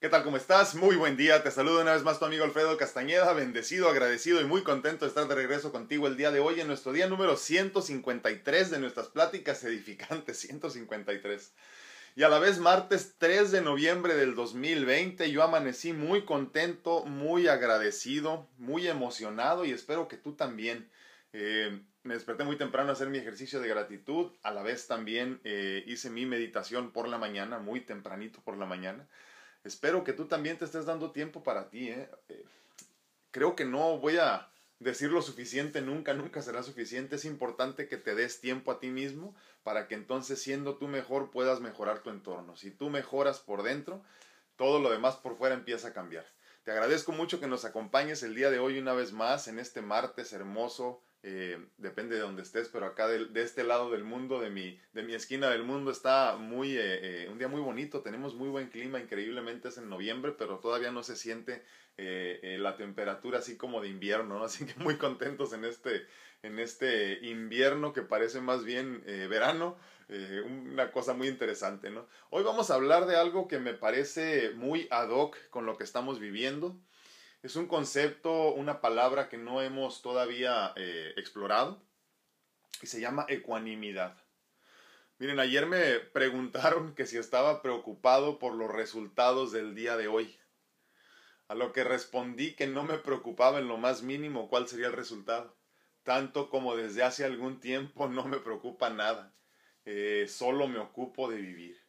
¿Qué tal? ¿Cómo estás? Muy buen día. Te saludo una vez más tu amigo Alfredo Castañeda, bendecido, agradecido y muy contento de estar de regreso contigo el día de hoy en nuestro día número 153 de nuestras pláticas edificantes, 153. Y a la vez martes 3 de noviembre del 2020 yo amanecí muy contento, muy agradecido, muy emocionado y espero que tú también. Eh, me desperté muy temprano a hacer mi ejercicio de gratitud, a la vez también eh, hice mi meditación por la mañana, muy tempranito por la mañana. Espero que tú también te estés dando tiempo para ti. ¿eh? ¿eh? creo que no voy a decir lo suficiente nunca, nunca será suficiente. Es importante que te des tiempo a ti mismo para que entonces siendo tú mejor puedas mejorar tu entorno. Si tú mejoras por dentro, todo lo demás por fuera empieza a cambiar. Te agradezco mucho que nos acompañes el día de hoy una vez más en este martes hermoso eh, depende de donde estés, pero acá de, este lado del mundo, de mi, de mi esquina del mundo, está muy, eh, eh, un día muy bonito, tenemos muy buen clima, increíblemente es en noviembre, pero todavía no se siente la temperatura así como de invierno, así que muy contentos en este, en este invierno que parece más bien verano, una cosa muy interesante. ¿no? Hoy vamos a hablar de algo que me parece muy ad hoc con lo que estamos viviendo. Es un concepto, una palabra que no hemos todavía eh, explorado y se llama ecuanimidad. Miren, ayer me preguntaron que si estaba preocupado por los resultados del día de hoy. A lo que respondí que no me preocupaba en lo más mínimo cuál sería el resultado. Tanto como desde hace algún tiempo no me preocupa nada. Eh, solo me ocupo de vivir.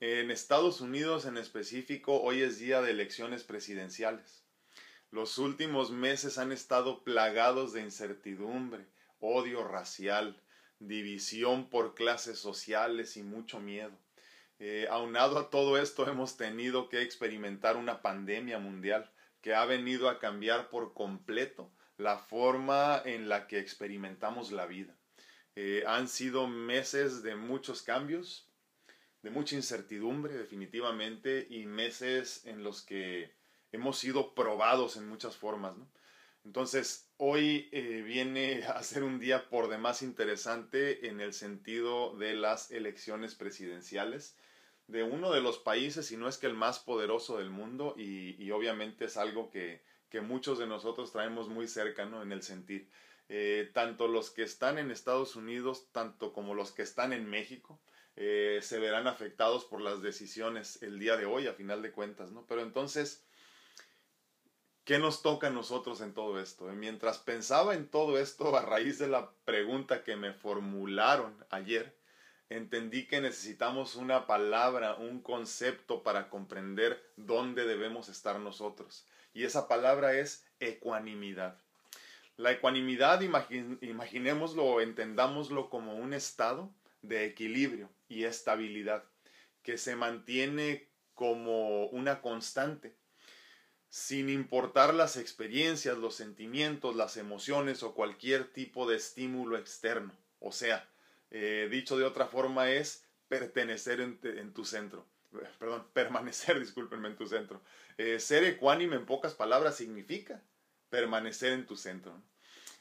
En Estados Unidos en específico, hoy es día de elecciones presidenciales. Los últimos meses han estado plagados de incertidumbre, odio racial, división por clases sociales y mucho miedo. Eh, aunado a todo esto hemos tenido que experimentar una pandemia mundial que ha venido a cambiar por completo la forma en la que experimentamos la vida. Eh, han sido meses de muchos cambios, de mucha incertidumbre definitivamente y meses en los que hemos sido probados en muchas formas, ¿no? Entonces, hoy eh, viene a ser un día por demás interesante en el sentido de las elecciones presidenciales de uno de los países, si no es que el más poderoso del mundo, y, obviamente es algo que, que, muchos de nosotros traemos muy cerca, ¿no? En el sentir. Eh, tanto los que están en Estados Unidos, tanto como los que están en México, eh, se verán afectados por las decisiones el día de hoy, a final de cuentas, ¿no? Pero entonces, ¿Qué nos toca a nosotros en todo esto? Mientras pensaba en todo esto a raíz de la pregunta que me formularon ayer, entendí que necesitamos una palabra, un concepto para comprender dónde debemos estar nosotros. Y esa palabra es ecuanimidad. La ecuanimidad, imaginémoslo o entendámoslo como un estado de equilibrio y estabilidad que se mantiene como una constante sin importar las experiencias, los sentimientos, las emociones o cualquier tipo de estímulo externo. O sea, eh, dicho de otra forma es pertenecer en, tu centro. Perdón, permanecer, discúlpenme, en tu centro. Eh, ser ecuánime en pocas palabras significa permanecer en tu centro.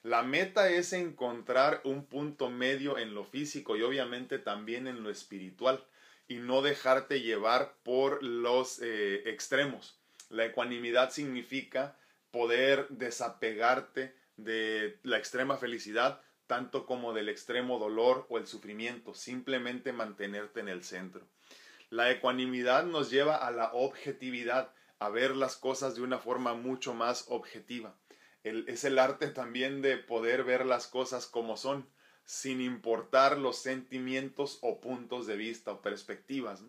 La meta es encontrar un punto medio en lo físico y obviamente también en lo espiritual y no dejarte llevar por los eh, extremos la ecuanimidad significa poder desapegarte de la extrema felicidad, tanto como del extremo dolor o el sufrimiento, simplemente mantenerte en el centro. La ecuanimidad nos lleva a la objetividad, a ver las cosas de una forma mucho más objetiva. es el arte también de poder ver las cosas como son, sin importar los sentimientos o puntos de vista o perspectivas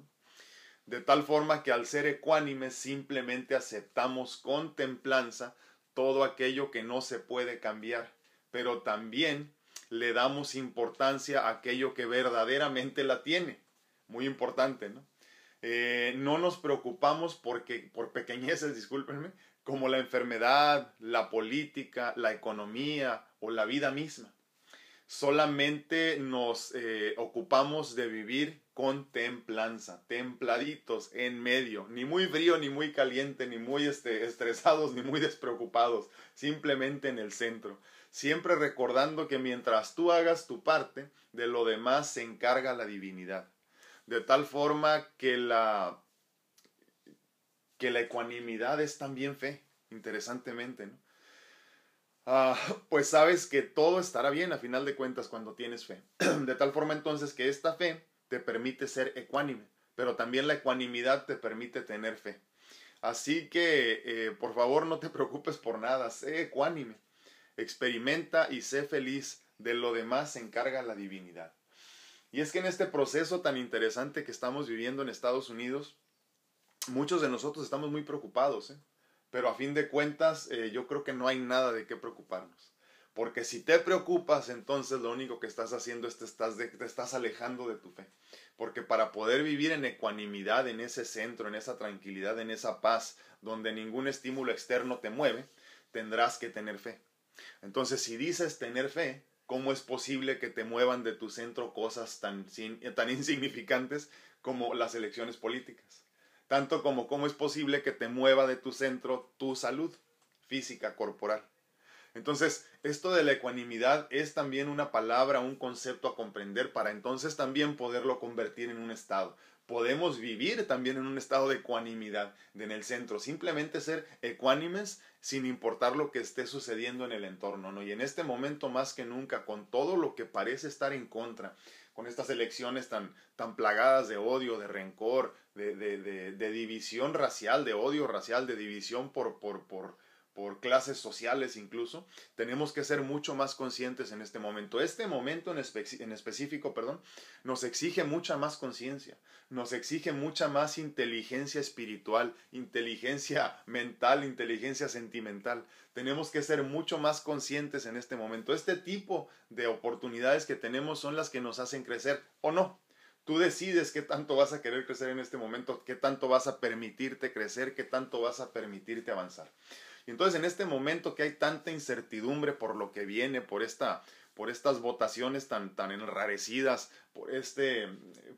de tal forma que al ser ecuánimes simplemente aceptamos con templanza todo aquello que no se puede cambiar, pero también le damos importancia a aquello que verdaderamente la tiene. Muy importante, ¿no? Eh, no nos preocupamos porque, por pequeñeces, discúlpenme, como la enfermedad, la política, la economía o la vida misma. Solamente nos eh, ocupamos de vivir con templanza, templaditos en medio, ni muy frío, ni muy caliente, ni muy este, estresados, ni muy despreocupados, simplemente en el centro. Siempre recordando que mientras tú hagas tu parte, de lo demás se encarga la divinidad. De tal forma que la que la ecuanimidad es también fe, interesantemente, ¿no? Ah, pues sabes que todo estará bien a final de cuentas cuando tienes fe. De tal forma entonces que esta fe te permite ser ecuánime, pero también la ecuanimidad te permite tener fe. Así que, eh, por favor, no te preocupes por nada, sé ecuánime, experimenta y sé feliz, de lo demás se encarga la divinidad. Y es que en este proceso tan interesante que estamos viviendo en Estados Unidos, muchos de nosotros estamos muy preocupados, ¿eh? Pero a fin de cuentas eh, yo creo que no hay nada de qué preocuparnos. Porque si te preocupas, entonces lo único que estás haciendo es te estás, te estás alejando de tu fe. Porque para poder vivir en ecuanimidad, en ese centro, en esa tranquilidad, en esa paz, donde ningún estímulo externo te mueve, tendrás que tener fe. Entonces, si dices tener fe, ¿cómo es posible que te muevan de tu centro cosas tan, tan insignificantes como las elecciones políticas? Tanto como cómo es posible que te mueva de tu centro tu salud física, corporal. Entonces, esto de la ecuanimidad es también una palabra, un concepto a comprender para entonces también poderlo convertir en un estado. Podemos vivir también en un estado de ecuanimidad en el centro, simplemente ser ecuánimes sin importar lo que esté sucediendo en el entorno, ¿no? Y en este momento más que nunca, con todo lo que parece estar en contra, con estas elecciones tan, tan plagadas de odio, de rencor, de, de, de, de división racial, de odio racial, de división por, por, por, por clases sociales incluso, tenemos que ser mucho más conscientes en este momento. Este momento en, en específico, perdón, nos exige mucha más conciencia, nos exige mucha más inteligencia espiritual, inteligencia mental, inteligencia sentimental. Tenemos que ser mucho más conscientes en este momento. Este tipo de oportunidades que tenemos son las que nos hacen crecer o no. Tú decides qué tanto vas a querer crecer en este momento, qué tanto vas a permitirte crecer, qué tanto vas a permitirte avanzar. Entonces en este momento que hay tanta incertidumbre por lo que viene, por esta por estas votaciones tan, tan enrarecidas, por este,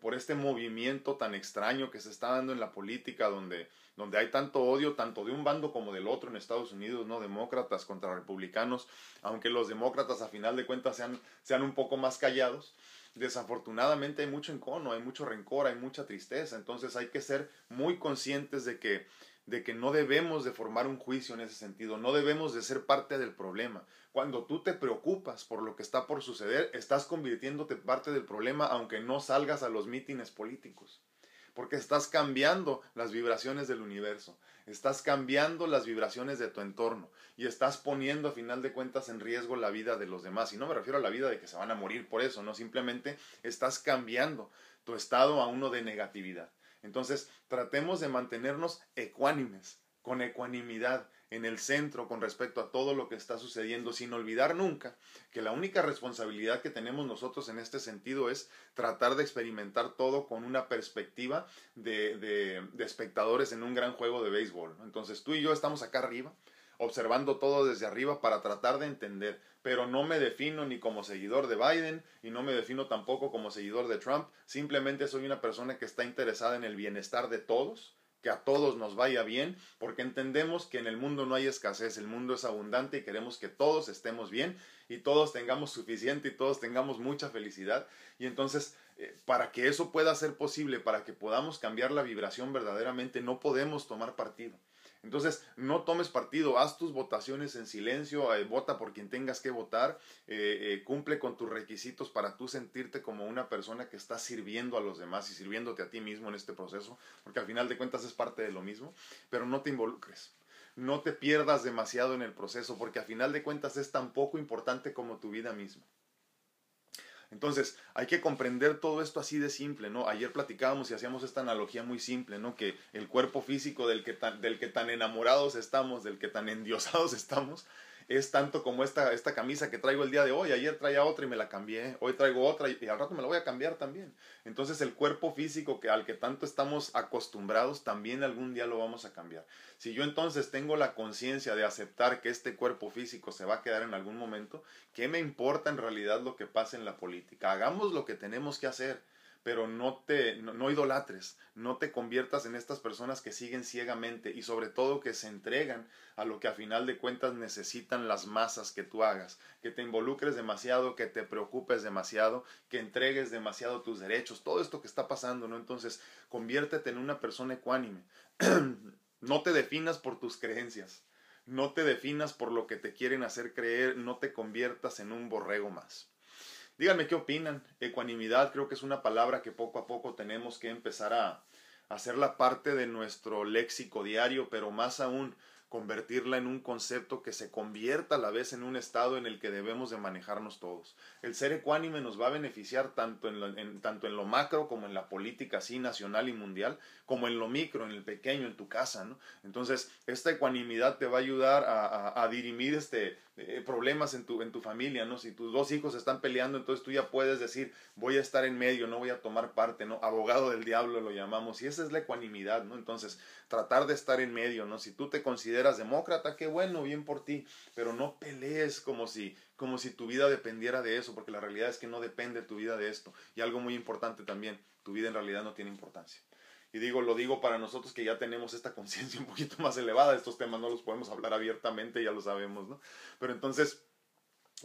por este movimiento tan extraño que se está dando en la política, donde, donde hay tanto odio, tanto de un bando como del otro en Estados Unidos, ¿no? Demócratas contra republicanos, aunque los demócratas a final de cuentas sean, sean un poco más callados. Desafortunadamente hay mucho encono, hay mucho rencor, hay mucha tristeza, entonces hay que ser muy conscientes de que de que no debemos de formar un juicio en ese sentido, no debemos de ser parte del problema. Cuando tú te preocupas por lo que está por suceder, estás convirtiéndote parte del problema aunque no salgas a los mítines políticos. Porque estás cambiando las vibraciones del universo, estás cambiando las vibraciones de tu entorno y estás poniendo a final de cuentas en riesgo la vida de los demás. Y no me refiero a la vida de que se van a morir por eso, no, simplemente estás cambiando tu estado a uno de negatividad. Entonces, tratemos de mantenernos ecuánimes, con ecuanimidad, en el centro con respecto a todo lo que está sucediendo, sin olvidar nunca que la única responsabilidad que tenemos nosotros en este sentido es tratar de experimentar todo con una perspectiva de, de, espectadores en un gran juego de béisbol. Entonces tú y yo estamos acá arriba, observando todo desde arriba para tratar de entender, pero no me defino ni como seguidor de Biden y no me defino tampoco como seguidor de Trump, simplemente soy una persona que está interesada en el bienestar de todos, que a todos nos vaya bien, porque entendemos que en el mundo no hay escasez, el mundo es abundante y queremos que todos estemos bien y todos tengamos suficiente y todos tengamos mucha felicidad. Y entonces, eh, para que eso pueda ser posible, para que podamos cambiar la vibración verdaderamente, no podemos tomar partido. Entonces, no tomes partido, haz tus votaciones en silencio, eh, vota por quien tengas que votar, eh, eh, cumple con tus requisitos para tú sentirte como una persona que está sirviendo a los demás y sirviéndote a ti mismo en este proceso, porque al final de cuentas es parte de lo mismo, pero no te involucres. No te pierdas demasiado en el proceso, porque al final de cuentas es tan poco importante como tu vida misma. Entonces, hay que comprender todo esto así de simple, ¿no? Ayer platicábamos y hacíamos esta analogía muy simple, ¿no? Que el cuerpo físico del que tan, del que tan enamorados estamos, del que tan endiosados estamos, es tanto como esta, esta camisa que traigo el día de hoy. Ayer traía otra y me la cambié. Hoy traigo otra y, al rato me la voy a cambiar también. Entonces el cuerpo físico que, al que tanto estamos acostumbrados también algún día lo vamos a cambiar. Si yo entonces tengo la conciencia de aceptar que este cuerpo físico se va a quedar en algún momento, ¿qué me importa en realidad lo que pase en la política? Hagamos lo que tenemos que hacer pero no te no, idolatres, no te conviertas en estas personas que siguen ciegamente y sobre todo que se entregan a lo que a final de cuentas necesitan las masas que tú hagas, que te involucres demasiado, que te preocupes demasiado, que entregues demasiado tus derechos, todo esto que está pasando, ¿no? Entonces, conviértete en una persona ecuánime. No te definas por tus creencias. No te definas por lo que te quieren hacer creer. No te conviertas en un borrego más. Díganme qué opinan. Ecuanimidad creo que es una palabra que poco a poco tenemos que empezar a hacerla parte de nuestro léxico diario, pero más aún convertirla en un concepto que se convierta a la vez en un estado en el que debemos de manejarnos todos. El ser ecuánime nos va a beneficiar tanto en, lo, tanto en lo macro como en la política así nacional y mundial, como en lo micro, en el pequeño, en tu casa, ¿no? Entonces, esta ecuanimidad te va a ayudar a, a, dirimir este, eh, problemas en tu, en tu familia, ¿no? Si tus dos hijos están peleando, entonces tú ya puedes decir, voy a estar en medio, no voy a tomar parte, ¿no? Abogado del diablo lo llamamos, y esa es la ecuanimidad, ¿no? Entonces, tratar de estar en medio, ¿no? Si tú te consideras demócrata, qué bueno, bien por ti, pero no pelees como si, como si tu vida dependiera de eso, porque la realidad es que no depende tu vida de esto. Y algo muy importante también, tu vida en realidad no tiene importancia. Y digo, lo digo para nosotros que ya tenemos esta conciencia un poquito más elevada, estos temas no los podemos hablar abiertamente, ya lo sabemos, ¿no? Pero entonces,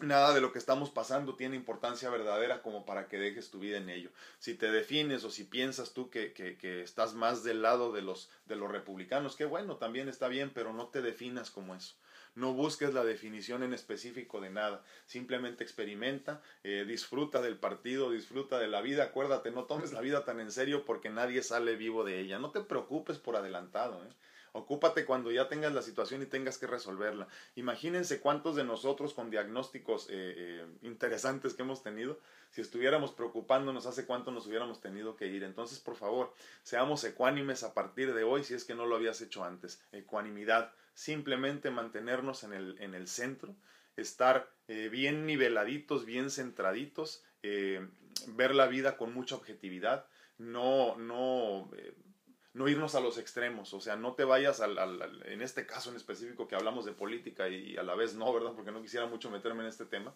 Nada de lo que estamos pasando tiene importancia verdadera como para que dejes tu vida en ello. Si te defines o si piensas tú que, que, que, estás más del lado de los, de los republicanos, que bueno, también está bien, pero no te definas como eso. No busques la definición en específico de nada. Simplemente experimenta, eh, disfruta del partido, disfruta de la vida. Acuérdate, no tomes la vida tan en serio porque nadie sale vivo de ella. No te preocupes por adelantado. ¿eh? Ocúpate cuando ya tengas la situación y tengas que resolverla. Imagínense cuántos de nosotros con diagnósticos eh, eh, interesantes que hemos tenido, si estuviéramos preocupándonos hace cuánto nos hubiéramos tenido que ir. Entonces, por favor, seamos ecuánimes a partir de hoy si es que no lo habías hecho antes. Ecuanimidad, simplemente mantenernos en el, en el centro, estar eh, bien niveladitos, bien centraditos, ver la vida con mucha objetividad, no, no no irnos a los extremos, o sea, no te vayas al, en este caso en específico que hablamos de política y a la vez no, ¿verdad? Porque no quisiera mucho meterme en este tema.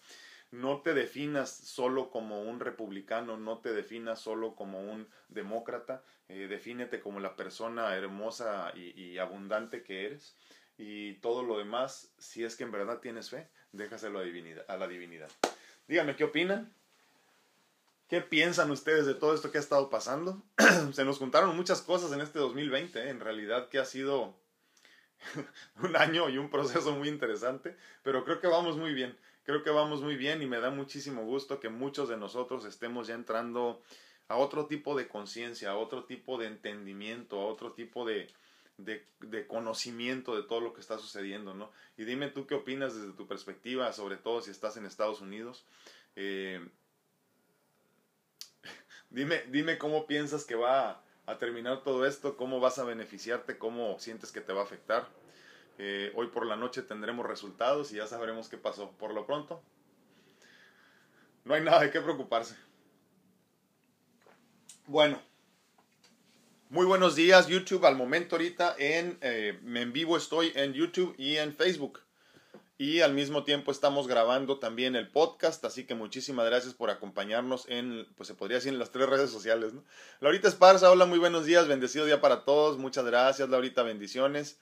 No te definas solo como un republicano, no te definas solo como un demócrata, eh, defínete como la persona hermosa y abundante que eres y todo lo demás, si es que en verdad tienes fe, déjaselo a, la divinidad. Díganme qué opinan, ¿Qué piensan ustedes de todo esto que ha estado pasando? Se nos juntaron muchas cosas en este 2020, ¿eh? en realidad que ha sido un año y un proceso muy interesante, pero creo que vamos muy bien, creo que vamos muy bien y me da muchísimo gusto que muchos de nosotros estemos ya entrando a otro tipo de conciencia, a otro tipo de entendimiento, a otro tipo de, de, de, conocimiento de todo lo que está sucediendo, ¿no? Y dime tú qué opinas desde tu perspectiva, sobre todo si estás en Estados Unidos. Eh, Dime, dime cómo piensas que va a, terminar todo esto, cómo vas a beneficiarte, cómo sientes que te va a afectar. Eh, hoy por la noche tendremos resultados y ya sabremos qué pasó. Por lo pronto, no hay nada de qué preocuparse. Bueno, muy buenos días YouTube. Al momento ahorita en, eh, en vivo estoy en YouTube y en Facebook y al mismo tiempo estamos grabando también el podcast, así que muchísimas gracias por acompañarnos en, pues se podría decir en las tres redes sociales, ¿no? Laurita Esparza, hola, muy buenos días, bendecido día para todos, muchas gracias, Laurita, bendiciones.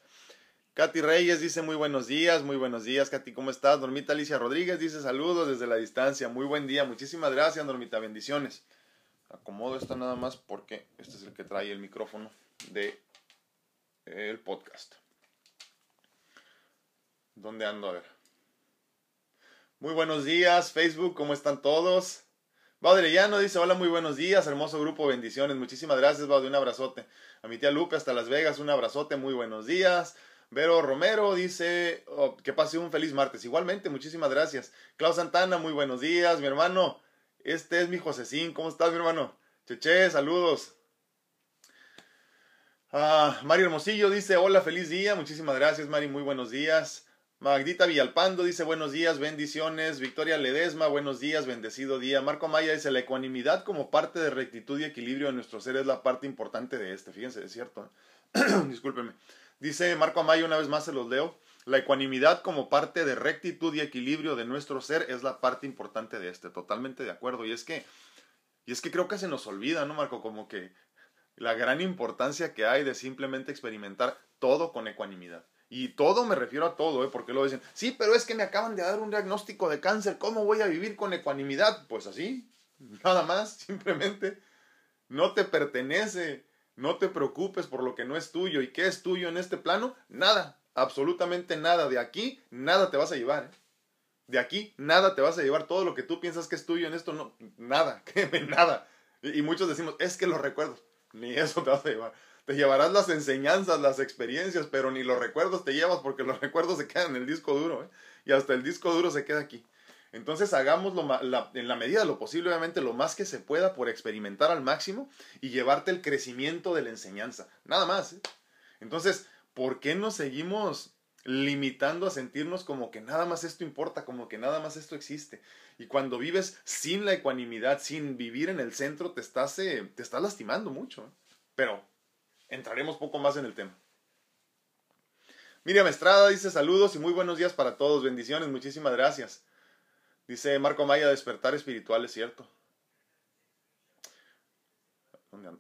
Katy Reyes dice muy buenos días, muy buenos días, Katy, ¿cómo estás? Normita Alicia Rodríguez dice saludos desde la distancia, muy buen día, muchísimas gracias, Normita, bendiciones. Acomodo esto nada más porque este es el que trae el micrófono de el podcast. ¿Dónde ando? A ver. Muy buenos días, Facebook, ¿cómo están todos? Llano dice, hola, muy buenos días, hermoso grupo, bendiciones. Muchísimas gracias, Baude, un abrazote. A mi tía Lupe hasta Las Vegas, un abrazote, muy buenos días. Vero Romero dice, oh, que pase un feliz martes. Igualmente, muchísimas gracias. Klaus Santana, muy buenos días, mi hermano. Este es mi Josecín, ¿cómo estás, mi hermano? Cheche, saludos. Ah, Mario Hermosillo dice, hola, feliz día. Muchísimas gracias, Mari, muy buenos días. Magdita Villalpando dice buenos días, bendiciones. Victoria Ledesma, buenos días, bendecido día. Marco Maya dice la ecuanimidad como parte de rectitud y equilibrio de nuestro ser es la parte importante de este. Fíjense, es cierto. ¿eh? Discúlpeme. Dice Marco Amaya, una vez más se los leo. La ecuanimidad como parte de rectitud y equilibrio de nuestro ser es la parte importante de este. Totalmente de acuerdo. Y es que, y es que creo que se nos olvida, ¿no, Marco? Como que la gran importancia que hay de simplemente experimentar todo con ecuanimidad. Y todo me refiero a todo, ¿eh? porque lo dicen, sí, pero es que me acaban de dar un diagnóstico de cáncer, ¿cómo voy a vivir con ecuanimidad? Pues así, nada más, simplemente no te pertenece, No te preocupes por lo que no es tuyo. ¿Y qué es tuyo en este plano? Nada, absolutamente nada. De aquí, nada te vas a llevar. ¿eh? De aquí, nada te vas a llevar. Todo lo que tú piensas que es tuyo en esto, no, nada, créeme, nada. Y, muchos decimos, es que los recuerdos, ni eso te vas a llevar. Te llevarás las enseñanzas, las experiencias, pero ni los recuerdos te llevas porque los recuerdos se quedan en el disco duro. ¿eh? Y hasta el disco duro se queda aquí. Entonces hagámoslo en la medida de lo posible, obviamente, lo más que se pueda por experimentar al máximo y llevarte el crecimiento de la enseñanza. Nada más. ¿eh? Entonces, ¿por qué nos seguimos limitando a sentirnos como que nada más esto importa, como que nada más esto existe? Y cuando vives sin la ecuanimidad, sin vivir en el centro, te estás, eh, te estás lastimando mucho. ¿eh? Pero entraremos poco más en el tema. Miriam Estrada dice saludos y muy buenos días para todos. Bendiciones, muchísimas gracias. Dice Marco Maya, despertar espiritual, es cierto.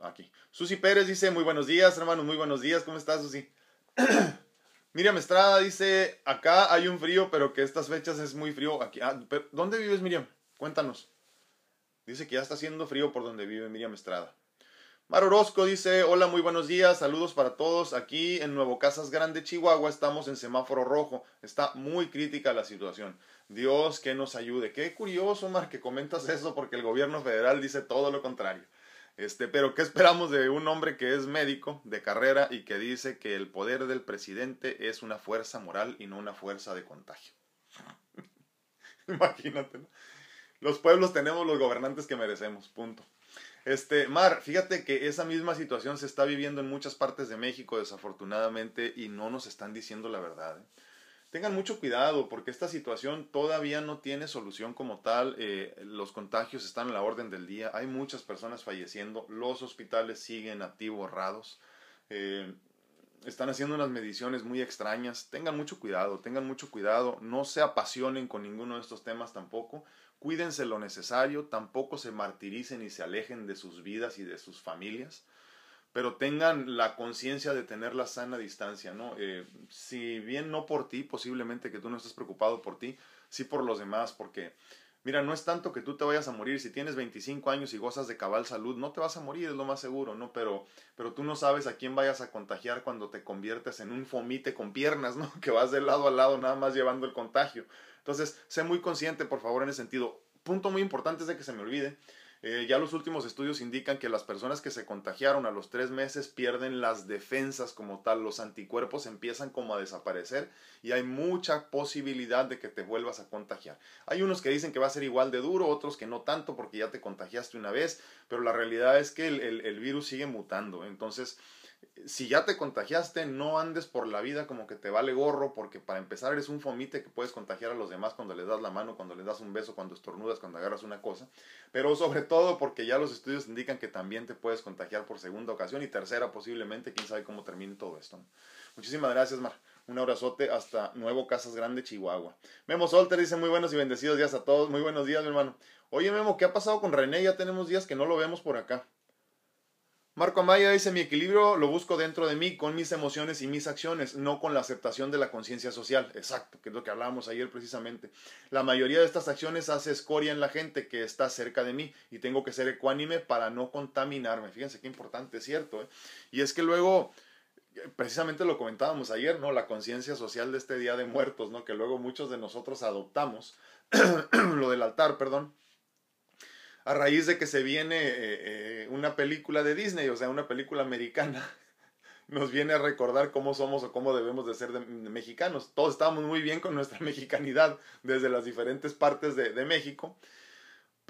Aquí. Susi Pérez dice, muy buenos días, hermanos, muy buenos días. ¿Cómo estás, Susi? Miriam Estrada dice, acá hay un frío, pero que estas fechas es muy frío. Aquí, ah, ¿Dónde vives, Miriam? Cuéntanos. Dice que ya está haciendo frío por donde vive Miriam Estrada. Mar Orozco dice, hola, muy buenos días, saludos para todos. Aquí en Nuevo Casas Grande, Chihuahua, estamos en semáforo rojo. Está muy crítica la situación. Dios que nos ayude. Qué curioso, Mar, que comentas eso porque el gobierno federal dice todo lo contrario. Este, pero ¿qué esperamos de un hombre que es médico de carrera y que dice que el poder del presidente es una fuerza moral y no una fuerza de contagio? Imagínate, ¿no? Los pueblos tenemos los gobernantes que merecemos, punto. Este, Mar, fíjate que esa misma situación se está viviendo en muchas partes de México, desafortunadamente, y no nos están diciendo la verdad. ¿eh? Tengan mucho cuidado porque esta situación todavía no tiene solución como tal. Eh, los contagios están en la orden del día. Hay muchas personas falleciendo. Los hospitales siguen atiborrados. Eh, están haciendo unas mediciones muy extrañas. Tengan mucho cuidado, tengan mucho cuidado. No se apasionen con ninguno de estos temas tampoco cuídense lo necesario, tampoco se martiricen y se alejen de sus vidas y de sus familias, pero tengan la conciencia de tener la sana distancia, ¿no? Eh, si bien no por ti, posiblemente que tú no estés preocupado por ti, sí por los demás, porque Mira, no es tanto que tú te vayas a morir. Si tienes 25 años y gozas de cabal salud, no te vas a morir, es lo más seguro, ¿no? Pero, pero tú no sabes a quién vayas a contagiar cuando te conviertes en un fomite con piernas, ¿no? Que vas de lado a lado nada más llevando el contagio. Entonces, sé muy consciente, por favor, en ese sentido. Punto muy importante es de que se me olvide. Eh, ya los últimos estudios indican que las personas que se contagiaron a los tres meses pierden las defensas como tal, los anticuerpos empiezan como a desaparecer y hay mucha posibilidad de que te vuelvas a contagiar. Hay unos que dicen que va a ser igual de duro, otros que no tanto porque ya te contagiaste una vez, pero la realidad es que el, el virus sigue mutando. Entonces, si ya te contagiaste, no andes por la vida como que te vale gorro, porque para empezar eres un fomite que puedes contagiar a los demás cuando les das la mano, cuando les das un beso, cuando estornudas, cuando agarras una cosa, pero sobre todo porque ya los estudios indican que también te puedes contagiar por segunda ocasión y tercera posiblemente, quién sabe cómo termine todo esto. Muchísimas gracias, Mar. Un abrazote hasta Nuevo Casas Grande, Chihuahua. Memo Solter dice muy buenos y bendecidos días a todos. Muy buenos días, mi hermano. Oye, Memo, ¿qué ha pasado con René? Ya tenemos días que no lo vemos por acá. Marco Amaya dice, mi equilibrio lo busco dentro de mí, con mis emociones y mis acciones, no con la aceptación de la conciencia social. Exacto, que es lo que hablábamos ayer precisamente. La mayoría de estas acciones hace escoria en la gente que está cerca de mí y tengo que ser ecuánime para no contaminarme. Fíjense qué importante, es cierto. ¿eh? Y es que luego, precisamente lo comentábamos ayer, ¿no? La conciencia social de este Día de Muertos, ¿no? Que luego muchos de nosotros adoptamos, lo del altar, perdón a raíz de que se viene eh, eh, una película de Disney, o sea, una película americana, nos viene a recordar cómo somos o cómo debemos de ser mexicanos. Todos estábamos muy bien con nuestra mexicanidad desde las diferentes partes de, de México,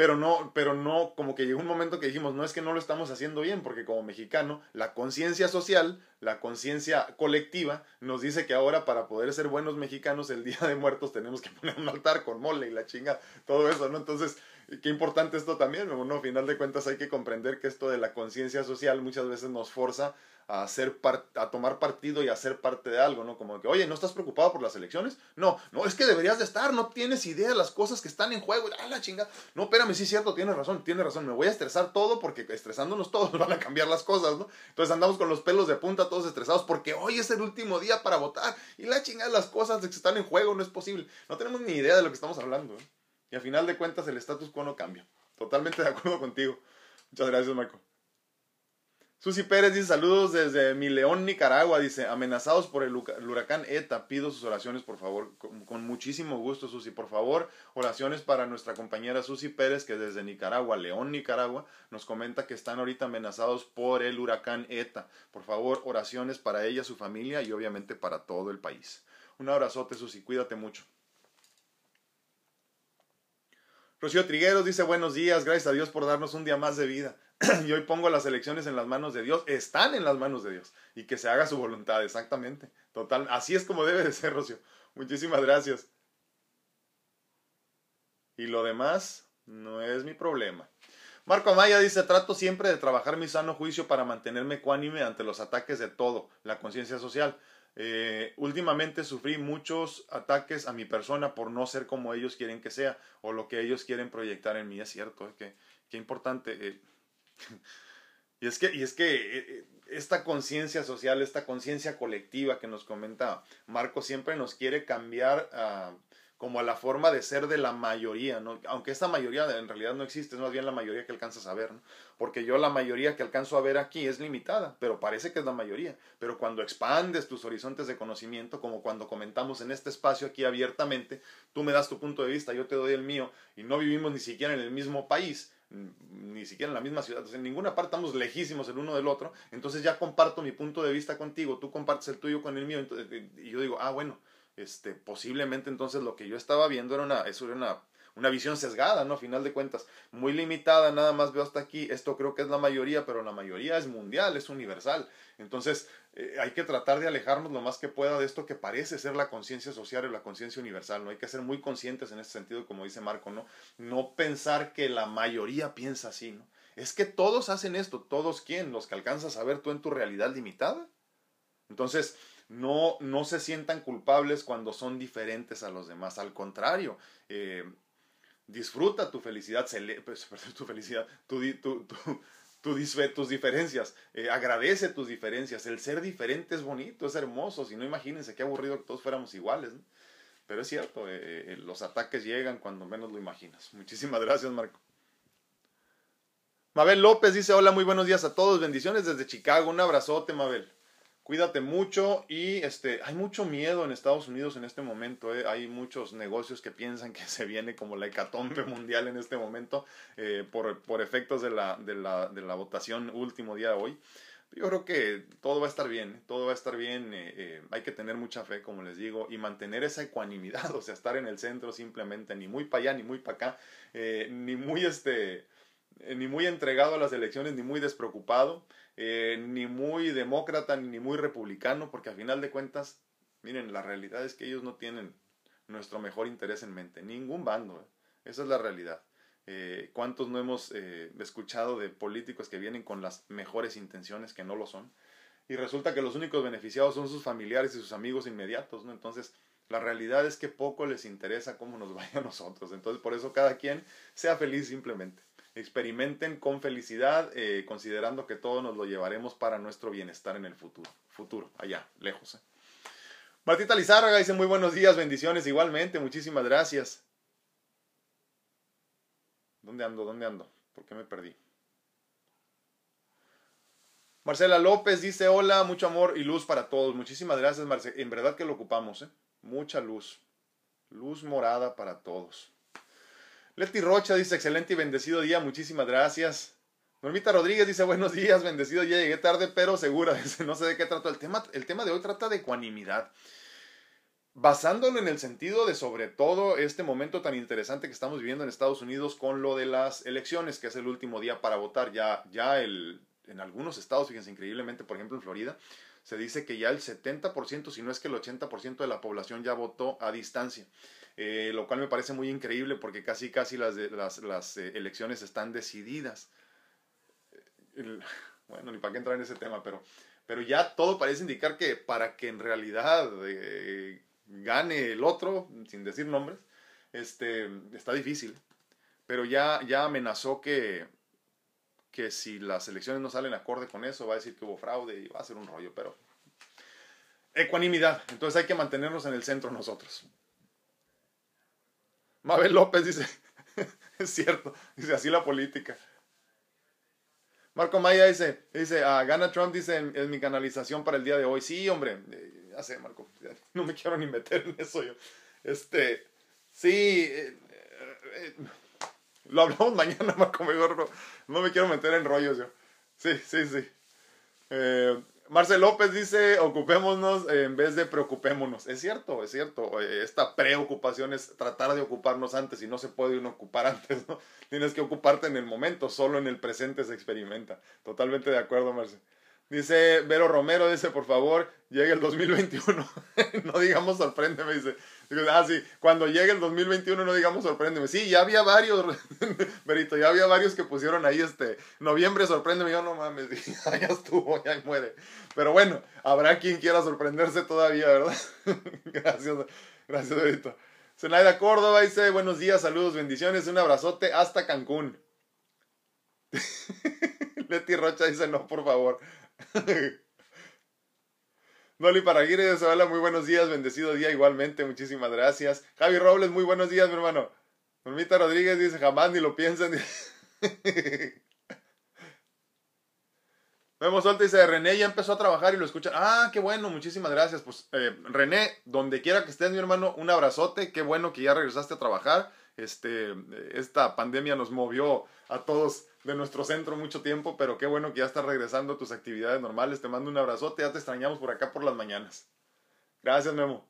pero no, pero no, como que llegó un momento que dijimos, no es que no lo estamos haciendo bien, porque como mexicano, la conciencia social, la conciencia colectiva, nos dice que ahora para poder ser buenos mexicanos, el Día de Muertos tenemos que poner un altar con mole y la chinga, todo eso, ¿no? Entonces, qué importante esto también, ¿no? A final de cuentas hay que comprender que esto de la conciencia social muchas veces nos forza a, hacer a tomar partido y a ser parte de algo, ¿no? Como que, oye, ¿no estás preocupado por las elecciones? No, no, es que deberías de estar, no tienes idea de las cosas que están en juego. Ah, la chinga. No, espérame, sí es cierto, tienes razón, tienes razón. Me voy a estresar todo porque estresándonos todos van a cambiar las cosas, ¿no? Entonces andamos con los pelos de punta todos estresados porque hoy es el último día para votar y la chingada las cosas que están en juego no es posible. No tenemos ni idea de lo que estamos hablando, ¿eh? Y a final de cuentas el status quo no cambia. Totalmente de acuerdo contigo. Muchas gracias, Marco. Susi Pérez dice saludos desde mi León, Nicaragua. Dice, amenazados por el, huracán ETA, pido sus oraciones, por favor. Con, muchísimo gusto, Susi. Por favor, oraciones para nuestra compañera Susi Pérez, que desde Nicaragua, León, Nicaragua, nos comenta que están ahorita amenazados por el huracán ETA. Por favor, oraciones para ella, su familia y obviamente para todo el país. Un abrazote, Susi. Cuídate mucho. Rocío Trigueros dice buenos días, gracias a Dios por darnos un día más de vida. y hoy pongo las elecciones en las manos de Dios, están en las manos de Dios y que se haga su voluntad, exactamente. Total, así es como debe de ser, Rocío. Muchísimas gracias. Y lo demás no es mi problema. Marco Amaya dice, trato siempre de trabajar mi sano juicio para mantenerme ecuánime ante los ataques de todo, la conciencia social. Eh, últimamente sufrí muchos ataques a mi persona por no ser como ellos quieren que sea o lo que ellos quieren proyectar en mí. Es cierto, es que, qué importante. Eh, y es que, y es que eh, eh, esta conciencia social, esta conciencia colectiva que nos comenta Marco siempre nos quiere cambiar a como a la forma de ser de la mayoría, ¿no? Aunque esta mayoría en realidad no existe, es más bien la mayoría que alcanzas a ver, ¿no? Porque yo la mayoría que alcanzo a ver aquí es limitada, pero parece que es la mayoría. Pero cuando expandes tus horizontes de conocimiento, como cuando comentamos en este espacio aquí abiertamente, tú me das tu punto de vista, yo te doy el mío, y no vivimos ni siquiera en el mismo país, ni siquiera en la misma ciudad, en ninguna parte estamos lejísimos el uno del otro, entonces ya comparto mi punto de vista contigo, tú compartes el tuyo con el mío, y yo digo, ah, bueno, este, posiblemente entonces lo que yo estaba viendo era una, eso una, una visión sesgada, ¿no? A final de cuentas, muy limitada, nada más veo hasta aquí, esto creo que es la mayoría, pero la mayoría es mundial, es universal. Entonces, eh, hay que tratar de alejarnos lo más que pueda de esto que parece ser la conciencia social y la conciencia universal, ¿no? Hay que ser muy conscientes en ese sentido, como dice Marco, ¿no? No pensar que la mayoría piensa así, ¿no? Es que todos hacen esto, todos quién, los que alcanzas a ver tú en tu realidad limitada. Entonces, no, no se sientan culpables cuando son diferentes a los demás. Al contrario, eh, disfruta tu felicidad, pues, tu felicidad, tu, tu, tus diferencias, eh, agradece tus diferencias. El ser diferente es bonito, es hermoso. Si no, imagínense qué aburrido que todos fuéramos iguales. Pero es cierto, eh, los ataques llegan cuando menos lo imaginas. Muchísimas gracias, Marco. Mabel López dice: Hola, muy buenos días a todos. Bendiciones desde Chicago. Un abrazote, Mabel cuídate mucho y este, hay mucho miedo en Estados Unidos en este momento. ¿eh? Hay muchos negocios que piensan que se viene como la hecatombe mundial en este momento eh, por, por, efectos de la, de, la, de la, votación último día de hoy. Yo creo que todo va a estar bien, todo va a estar bien. Eh, hay que tener mucha fe, como les digo, y mantener esa ecuanimidad, o sea, estar en el centro simplemente, ni muy para allá, ni muy para acá, ni muy este ni muy entregado a las elecciones, ni muy despreocupado. Eh, ni muy demócrata ni muy republicano, porque al final de cuentas, miren, la realidad es que ellos no tienen nuestro mejor interés en mente, ningún bando, ¿eh? esa es la realidad. Eh, ¿Cuántos no hemos escuchado de políticos que vienen con las mejores intenciones que no lo son? Y resulta que los únicos beneficiados son sus familiares y sus amigos inmediatos. Entonces, la realidad es que poco les interesa cómo nos vaya a nosotros. Entonces, por eso cada quien sea feliz simplemente experimenten con felicidad, eh, considerando que todo nos lo llevaremos para nuestro bienestar en el futuro, futuro, allá, lejos. ¿eh? Martita Lizárraga dice muy buenos días, bendiciones igualmente, muchísimas gracias. ¿Dónde ando? ¿Dónde ando? ¿Por qué me perdí? Marcela López dice hola, mucho amor y luz para todos. Muchísimas gracias, Marcela. En verdad que lo ocupamos, ¿eh? Mucha luz. Luz morada para todos. Leti Rocha dice, excelente y bendecido día, muchísimas gracias. Normita Rodríguez dice, buenos días, bendecido día, llegué tarde, pero segura, no sé de qué trata el tema. El tema de hoy trata de ecuanimidad. Basándolo en el sentido de sobre todo este momento tan interesante que estamos viviendo en Estados Unidos con lo de las elecciones, que es el último día para votar, ya, ya el, en algunos estados, fíjense increíblemente, por ejemplo en Florida, se dice que ya el 70%, si no es que el 80% de la población ya votó a distancia. Eh, lo cual me parece muy increíble porque casi casi las, las, eh, elecciones están decididas. bueno, ni para qué entrar en ese tema, pero, pero ya todo parece indicar que para que en realidad eh, gane el otro, sin decir nombres, este, está difícil. Pero ya, ya amenazó que, que si las elecciones no salen acorde con eso, va a decir que hubo fraude y va a ser un rollo, pero ecuanimidad. Entonces hay que mantenernos en el centro nosotros. Mabel López dice, es cierto, dice así la política. Marco Maya dice, dice, ah, gana Trump, dice, es mi canalización para el día de hoy. Sí, hombre, eh, ya sé, Marco, no me quiero ni meter en eso yo. Este, sí, eh, eh, lo hablamos mañana, Marco, mejor no, me quiero meter en rollos yo. Sí, sí, sí. Marcel López dice, ocupémonos en vez de preocupémonos. Es cierto, es cierto. Esta preocupación es tratar de ocuparnos antes y no se puede uno ocupar antes, ¿no? Tienes que ocuparte en el momento, solo en el presente se experimenta. Totalmente de acuerdo, Marcel. Dice Vero Romero, dice, por favor, llegue el 2021. no digamos sorpréndeme, dice. Ah, sí, cuando llegue el 2021 no digamos sorpréndeme. Sí, ya había varios, Berito, ya había varios que pusieron ahí este, noviembre sorpréndeme. Yo no mames, ya estuvo, ya muere. Pero bueno, habrá quien quiera sorprenderse todavía, ¿verdad? gracias, gracias, Berito. Zenaida Córdoba dice, buenos días, saludos, bendiciones, un abrazote hasta Cancún. Leti Rocha dice, no, por favor. Dolly Paraguirre de muy buenos días, bendecido día igualmente, muchísimas gracias. Javi Robles, muy buenos días, mi hermano. Normita Rodríguez dice, jamás ni lo piensen. Vemos suelta dice, René ya empezó a trabajar y lo escucha. Ah, qué bueno, muchísimas gracias. Pues eh, René, donde quiera que estés, mi hermano, un abrazote. Qué bueno que ya regresaste a trabajar. Este, esta pandemia nos movió a todos de nuestro centro mucho tiempo, pero qué bueno que ya estás regresando a tus actividades normales. Te mando un abrazote, ya te extrañamos por acá por las mañanas. Gracias, Memo.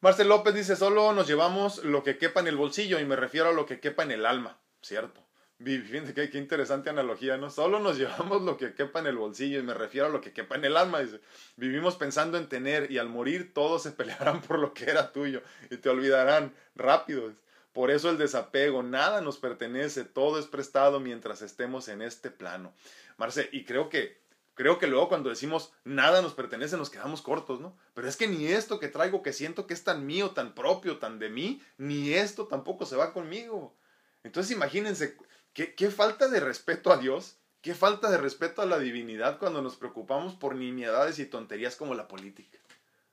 Marcel López dice, solo nos llevamos lo que quepa en el bolsillo y me refiero a lo que quepa en el alma, ¿cierto? Qué, qué, interesante analogía, ¿no? Solo nos llevamos lo que quepa en el bolsillo y me refiero a lo que quepa en el alma. Dice, vivimos pensando en tener y al morir todos se pelearán por lo que era tuyo y te olvidarán rápido. Por eso el desapego, nada nos pertenece, todo es prestado mientras estemos en este plano. Marce, y creo que creo que luego cuando decimos nada nos pertenece nos quedamos cortos, ¿no? Pero es que ni esto que traigo que siento que es tan mío, tan propio, tan de mí, ni esto tampoco se va conmigo. Entonces imagínense qué, qué falta de respeto a Dios, qué falta de respeto a la divinidad cuando nos preocupamos por nimiedades y tonterías como la política.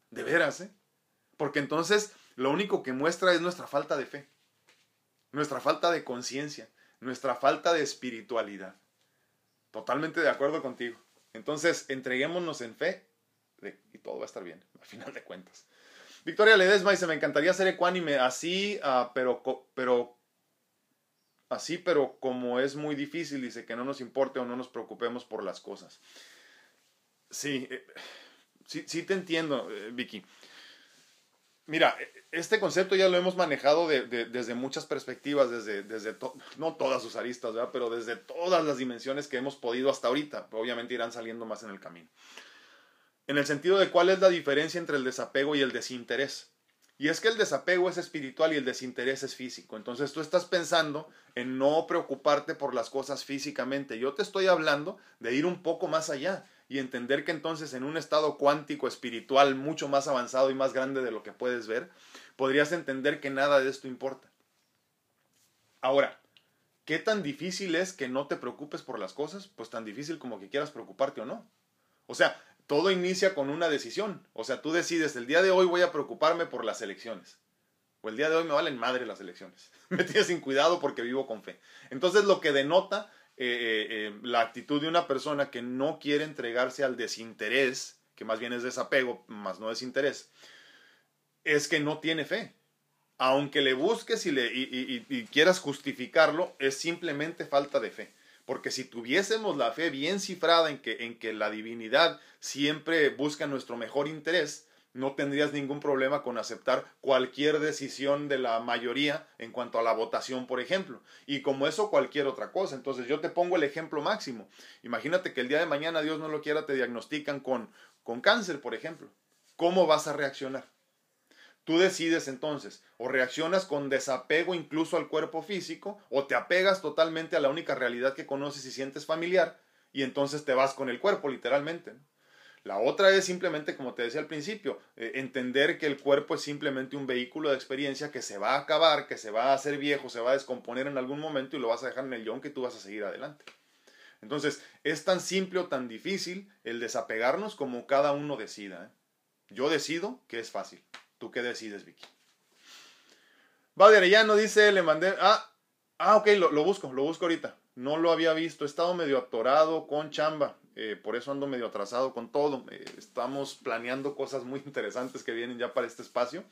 De veras, ¿eh? Porque entonces lo único que muestra es nuestra falta de fe nuestra falta de conciencia, nuestra falta de espiritualidad. Totalmente de acuerdo contigo. Entonces, entreguémonos en fe y todo va a estar bien, al final de cuentas. Victoria Ledesma dice, me encantaría ser ecuánime así, ah, pero, pero, así, pero como es muy difícil, dice que no nos importe o no nos preocupemos por las cosas. Sí, eh, sí, sí te entiendo, eh, Vicky. Mira, este concepto ya lo hemos manejado desde muchas perspectivas, desde, desde no todas sus aristas, ¿verdad? pero desde todas las dimensiones que hemos podido hasta ahorita. Obviamente irán saliendo más en el camino. En el sentido de cuál es la diferencia entre el desapego y el desinterés. Y es que el desapego es espiritual y el desinterés es físico. Entonces tú estás pensando en no preocuparte por las cosas físicamente. Yo te estoy hablando de ir un poco más allá y entender que entonces en un estado cuántico espiritual mucho más avanzado y más grande de lo que puedes ver, podrías entender que nada de esto importa. Ahora, ¿qué tan difícil es que no te preocupes por las cosas? Pues tan difícil como que quieras preocuparte o no. O sea, todo inicia con una decisión. O sea, tú decides, el día de hoy voy a preocuparme por las elecciones. O el día de hoy me valen madre las elecciones. me tienes sin cuidado porque vivo con fe. Entonces lo que denota eh, eh, eh, la actitud de una persona que no quiere entregarse al desinterés, que más bien es desapego, más no desinterés, es que no tiene fe. Aunque le busques y, le, y, quieras justificarlo, es simplemente falta de fe. Porque si tuviésemos la fe bien cifrada en que, en que la divinidad siempre busca nuestro mejor interés, no tendrías ningún problema con aceptar cualquier decisión de la mayoría en cuanto a la votación, por ejemplo. Y como eso, cualquier otra cosa. Entonces yo te pongo el ejemplo máximo. Imagínate que el día de mañana, Dios no lo quiera, te diagnostican con, con cáncer, por ejemplo. ¿Cómo vas a reaccionar? Tú decides entonces, o reaccionas con desapego incluso al cuerpo físico, o te apegas totalmente a la única realidad que conoces y sientes familiar, y entonces te vas con el cuerpo, literalmente. La otra es simplemente, como te decía al principio, eh, entender que el cuerpo es simplemente un vehículo de experiencia que se va a acabar, que se va a hacer viejo, se va a descomponer en algún momento y lo vas a dejar en el guion que tú vas a seguir adelante. Entonces, es tan simple o tan difícil el desapegarnos como cada uno decida. ¿eh? Yo decido que es fácil. ¿Tú qué decides, Vicky? Va de Arellano dice, le mandé... Ah, ah ok, lo, lo busco, lo busco ahorita. no lo había visto. He estado medio atorado con chamba. Eh, por eso ando medio atrasado con todo. Eh, estamos planeando cosas muy interesantes que vienen ya para este espacio.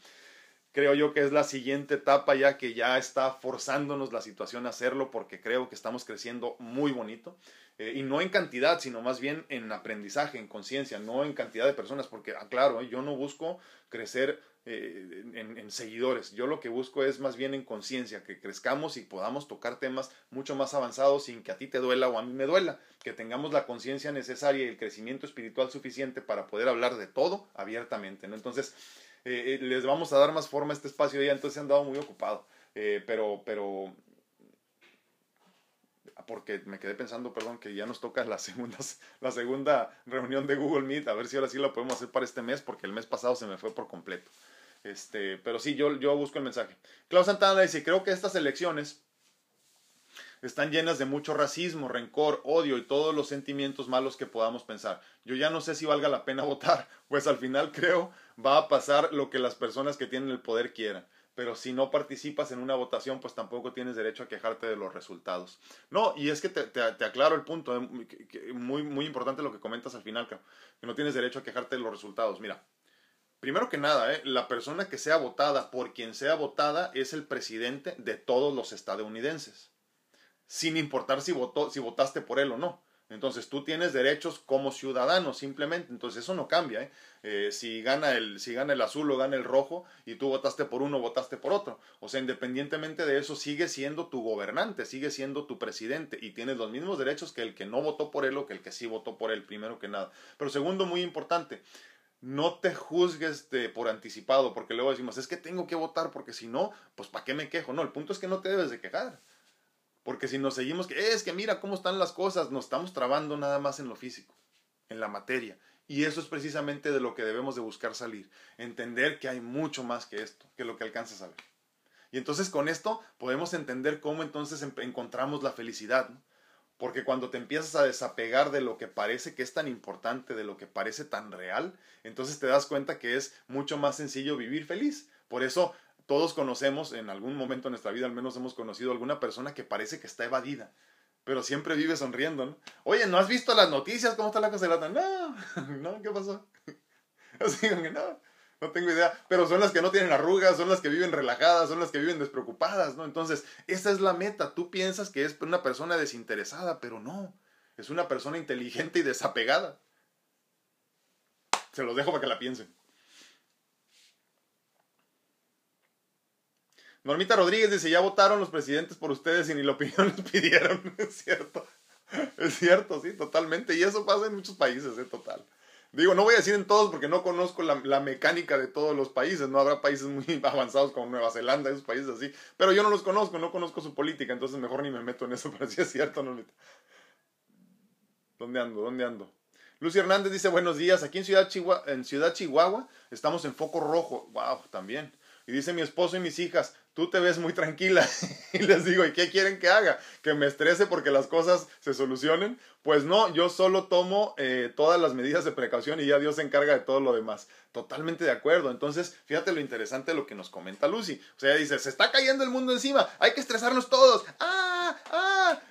Creo yo que es la siguiente etapa ya que ya está forzándonos la situación a hacerlo porque creo que estamos creciendo muy bonito. Eh, y no en cantidad, sino más bien en aprendizaje, en conciencia, no en cantidad de personas, porque, aclaro, yo no busco crecer eh, en, seguidores. Yo lo que busco es más bien en conciencia, que crezcamos y podamos tocar temas mucho más avanzados sin que a ti te duela o a mí me duela, que tengamos la conciencia necesaria y el crecimiento espiritual suficiente para poder hablar de todo abiertamente. ¿no? Entonces, eh, eh, les vamos a dar más forma a este espacio ya, entonces han dado muy ocupado. pero, pero porque me quedé pensando, perdón, que ya nos toca la segunda, la segunda reunión de Google Meet, a ver si ahora sí la podemos hacer para este mes, porque el mes pasado se me fue por completo. Este, pero sí, yo, yo busco el mensaje. Klaus Santana dice, creo que estas elecciones están llenas de mucho racismo, rencor, odio y todos los sentimientos malos que podamos pensar. Yo ya no sé si valga la pena votar, pues al final creo va a pasar lo que las personas que tienen el poder quieran. Pero si no participas en una votación, pues tampoco tienes derecho a quejarte de los resultados. No, y es que te, te, aclaro el punto, eh, muy, muy importante lo que comentas al final, que no tienes derecho a quejarte de los resultados. Mira, Primero que nada, ¿eh? la persona que sea votada por quien sea votada es el presidente de todos los estadounidenses, sin importar si, votó, si votaste por él o no. Entonces tú tienes derechos como ciudadano simplemente, entonces eso no cambia. ¿eh? Eh, si, gana el, si gana el azul o gana el rojo y tú votaste por uno, votaste por otro. O sea, independientemente de eso, sigue siendo tu gobernante, sigue siendo tu presidente y tienes los mismos derechos que el que no votó por él o que el que sí votó por él, primero que nada. Pero segundo, muy importante, no te juzgues por anticipado, porque luego decimos, es que tengo que votar, porque si no, pues ¿para qué me quejo? No, el punto es que no te debes de quejar. Porque si nos seguimos, que es que mira cómo están las cosas, nos estamos trabando nada más en lo físico, en la materia. Y eso es precisamente de lo que debemos de buscar salir. Entender que hay mucho más que esto, que lo que alcanzas a ver. Y entonces con esto podemos entender cómo entonces encontramos la felicidad. Porque cuando te empiezas a desapegar de lo que parece que es tan importante, de lo que parece tan real, entonces te das cuenta que es mucho más sencillo vivir feliz. Por eso todos conocemos, en algún momento de nuestra vida al menos hemos conocido a alguna persona que parece que está evadida, pero siempre vive sonriendo, ¿no? Oye, ¿no has visto las noticias? ¿Cómo está la cosa No, no, ¿qué pasó? Así que no no tengo idea, pero son las que no tienen arrugas, son las que viven relajadas, son las que viven despreocupadas, ¿no? Entonces, esa es la meta. Tú piensas que es una persona desinteresada, pero no, es una persona inteligente y desapegada. Se los dejo para que la piensen. Normita Rodríguez dice, ya votaron los presidentes por ustedes y ni la opinión les pidieron. es cierto. Es cierto, sí, totalmente. Y eso pasa en muchos países, ¿eh? Total. Digo, no voy a decir en todos porque no conozco la, mecánica de todos los países, no habrá países muy avanzados como Nueva Zelanda, esos países así, pero yo no los conozco, no conozco su política, entonces mejor ni me meto en eso, pero si es cierto, no ¿Dónde ando? ¿Dónde ando? Lucy Hernández dice, buenos días, aquí en Ciudad, Chihuahua, en Ciudad Chihuahua estamos en foco rojo, wow, también. Y dice mi esposo y mis hijas, tú te ves muy tranquila. y les digo, ¿y qué quieren que haga? ¿Que me estrese porque las cosas se solucionen? Pues no, yo solo tomo eh, todas las medidas de precaución y ya Dios se encarga de todo lo demás. Totalmente de acuerdo. Entonces, fíjate lo interesante de lo que nos comenta Lucy. O sea, ella dice, se está cayendo el mundo encima, hay que estresarnos todos. ¡Ah! ¡Ah!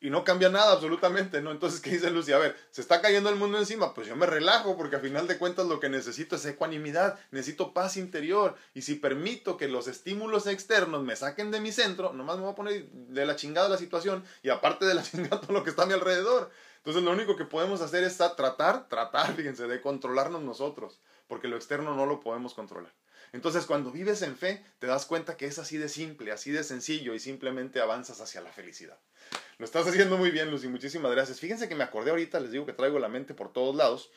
Y no cambia nada absolutamente, ¿no? Entonces, ¿qué dice Lucy? A ver, se está cayendo el mundo encima, pues yo me relajo porque a final de cuentas lo que necesito es ecuanimidad, necesito paz interior y si permito que los estímulos externos me saquen de mi centro, nomás me voy a poner de la chingada la situación y aparte de la chingada todo lo que está a mi alrededor. Entonces, lo único que podemos hacer es tratar, tratar, fíjense, de controlarnos nosotros, porque lo externo no lo podemos controlar. Entonces, cuando vives en fe, te das cuenta que es así de simple, así de sencillo y simplemente avanzas hacia la felicidad. Lo estás haciendo muy bien, Lucy. Muchísimas gracias. Fíjense que me acordé ahorita, les digo que traigo la mente por todos lados.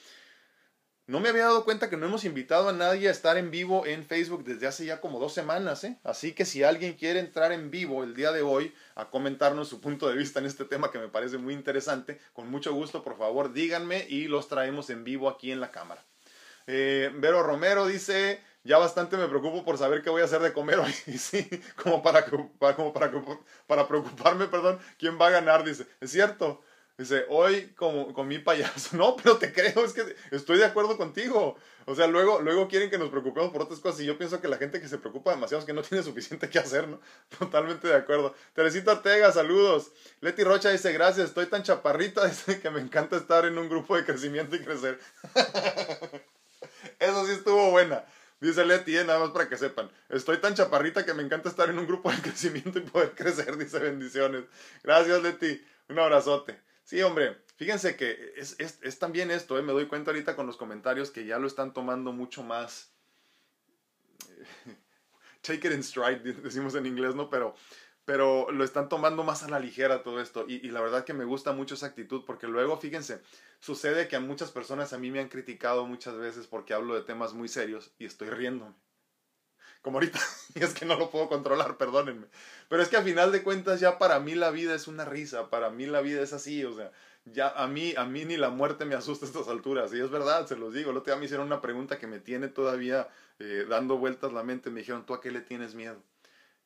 No me había dado cuenta que no hemos invitado a nadie a estar en vivo en Facebook desde hace ya como dos semanas. ¿eh? Así que si alguien quiere entrar en vivo el día de hoy a comentarnos su punto de vista en este tema que me parece muy interesante, con mucho gusto, por favor, díganme y los traemos en vivo aquí en la cámara. Eh, Vero Romero dice, ya bastante me preocupo por saber qué voy a hacer de comer hoy. Sí, como para, como para, para preocuparme, perdón, quién va a ganar, dice. Es cierto, Dice, hoy como con mi payaso. No, pero te creo, es que estoy de acuerdo contigo. O sea, luego, luego quieren que nos preocupemos por otras cosas y yo pienso que la gente que se preocupa demasiado es que no tiene suficiente que hacer, ¿no? Totalmente de acuerdo. Teresita Ortega, saludos. Leti Rocha dice, gracias, estoy tan chaparrita, dice que me encanta estar en un grupo de crecimiento y crecer. Eso sí estuvo buena. Dice Leti, eh, nada más para que sepan. Estoy tan chaparrita que me encanta estar en un grupo de crecimiento y poder crecer, dice bendiciones. Gracias, Leti. Un abrazote. Sí, hombre, fíjense que es, es, es también esto, eh, me doy cuenta ahorita con los comentarios que ya lo están tomando mucho más. Take it in stride, decimos en inglés, ¿no? Pero pero lo están tomando más a la ligera todo esto y, la verdad que me gusta mucho esa actitud porque luego, fíjense, sucede que a muchas personas a mí me han criticado muchas veces porque hablo de temas muy serios y estoy riéndome. Como ahorita, y es que no lo puedo controlar, perdónenme. Pero es que a final de cuentas ya para mí la vida es una risa, para mí la vida es así, o sea, ya a mí, a mí ni la muerte me asusta a estas alturas, y es verdad, se los digo. El otro día me hicieron una pregunta que me tiene todavía eh, dando vueltas la mente, me dijeron, ¿tú a qué le tienes miedo?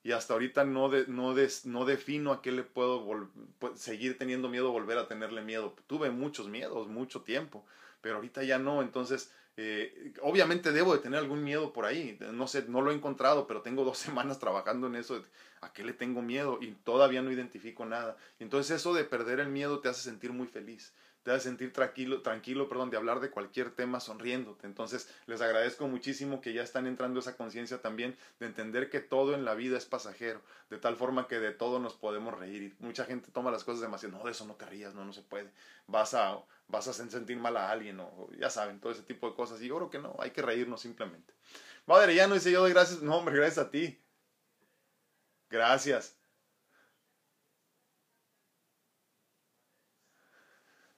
Y hasta ahorita no, de, no, no defino a qué le puedo seguir teniendo miedo, volver a tenerle miedo. Tuve muchos miedos, mucho tiempo, pero ahorita ya no, entonces eh, obviamente debo de tener algún miedo por ahí, no sé, no lo he encontrado, pero tengo dos semanas trabajando en eso, ¿a qué le tengo miedo? Y todavía no identifico nada. Entonces eso de perder el miedo te hace sentir muy feliz te hace sentir tranquilo, tranquilo, perdón, de hablar de cualquier tema sonriéndote. Entonces, les agradezco muchísimo que ya están entrando esa conciencia también de entender que todo en la vida es pasajero, de tal forma que de todo nos podemos reír. Y mucha gente toma las cosas demasiado, no, de eso no te rías, no, no se puede. Vas a, vas a sentir mal a alguien, o ya saben, todo ese tipo de cosas. Y yo creo que no, hay que reírnos simplemente. Madre, ya no dice yo doy gracias, no, hombre, gracias a ti. Gracias.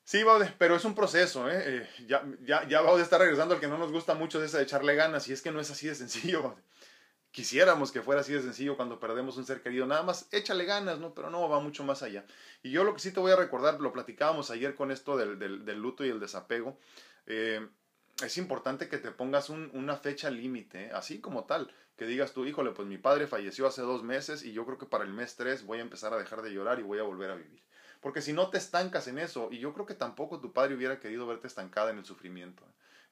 Sí, Baude, pero es un proceso, ¿eh? eh ya, ya, ya Baude está regresando al que no nos gusta mucho de esa de echarle ganas, y es que no es así de sencillo, Quisiéramos que fuera así de sencillo cuando perdemos un ser querido, nada más échale ganas, ¿no? Pero no, va mucho más allá. Y yo lo que sí te voy a recordar, lo platicábamos ayer con esto del, del, del luto y el desapego, eh, es importante que te pongas un, una fecha límite, ¿eh? así como tal, que digas tú, híjole, pues mi padre falleció hace dos meses y yo creo que para el mes tres voy a empezar a dejar de llorar y voy a volver a vivir. Porque si no te estancas en eso, y yo creo que tampoco tu padre hubiera querido verte estancada en el sufrimiento.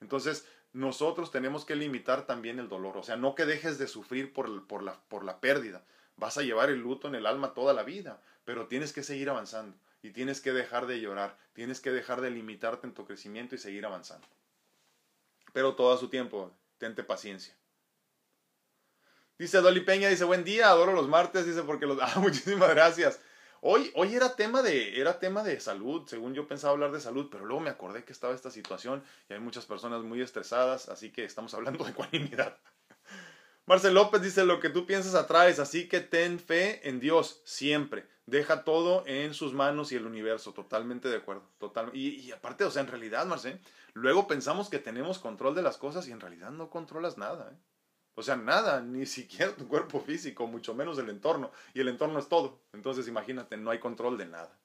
Entonces, nosotros tenemos que limitar también el dolor. O sea, no que dejes de sufrir por, por, la, por la pérdida. Vas a llevar el luto en el alma toda la vida, pero tienes que seguir avanzando. Y tienes que dejar de llorar. Tienes que dejar de limitarte en tu crecimiento y seguir avanzando. Pero todo a su tiempo. Tente paciencia. Dice Dolly Peña, dice, buen día, adoro los martes, dice, porque los... Ah, muchísimas gracias. Hoy, hoy era, tema de, era tema de salud, según yo pensaba hablar de salud, pero luego me acordé que estaba esta situación y hay muchas personas muy estresadas, así que estamos hablando de ecuanimidad. Marcel López dice, lo que tú piensas atraes, así que ten fe en Dios siempre. Deja todo en sus manos y el universo. Totalmente de acuerdo. Total, y, aparte, o sea, en realidad, Marcel, luego pensamos que tenemos control de las cosas y en realidad no controlas nada. ¿eh? O sea, nada, ni siquiera tu cuerpo físico, mucho menos el entorno. Y el entorno es todo. Entonces imagínate, no hay control de nada.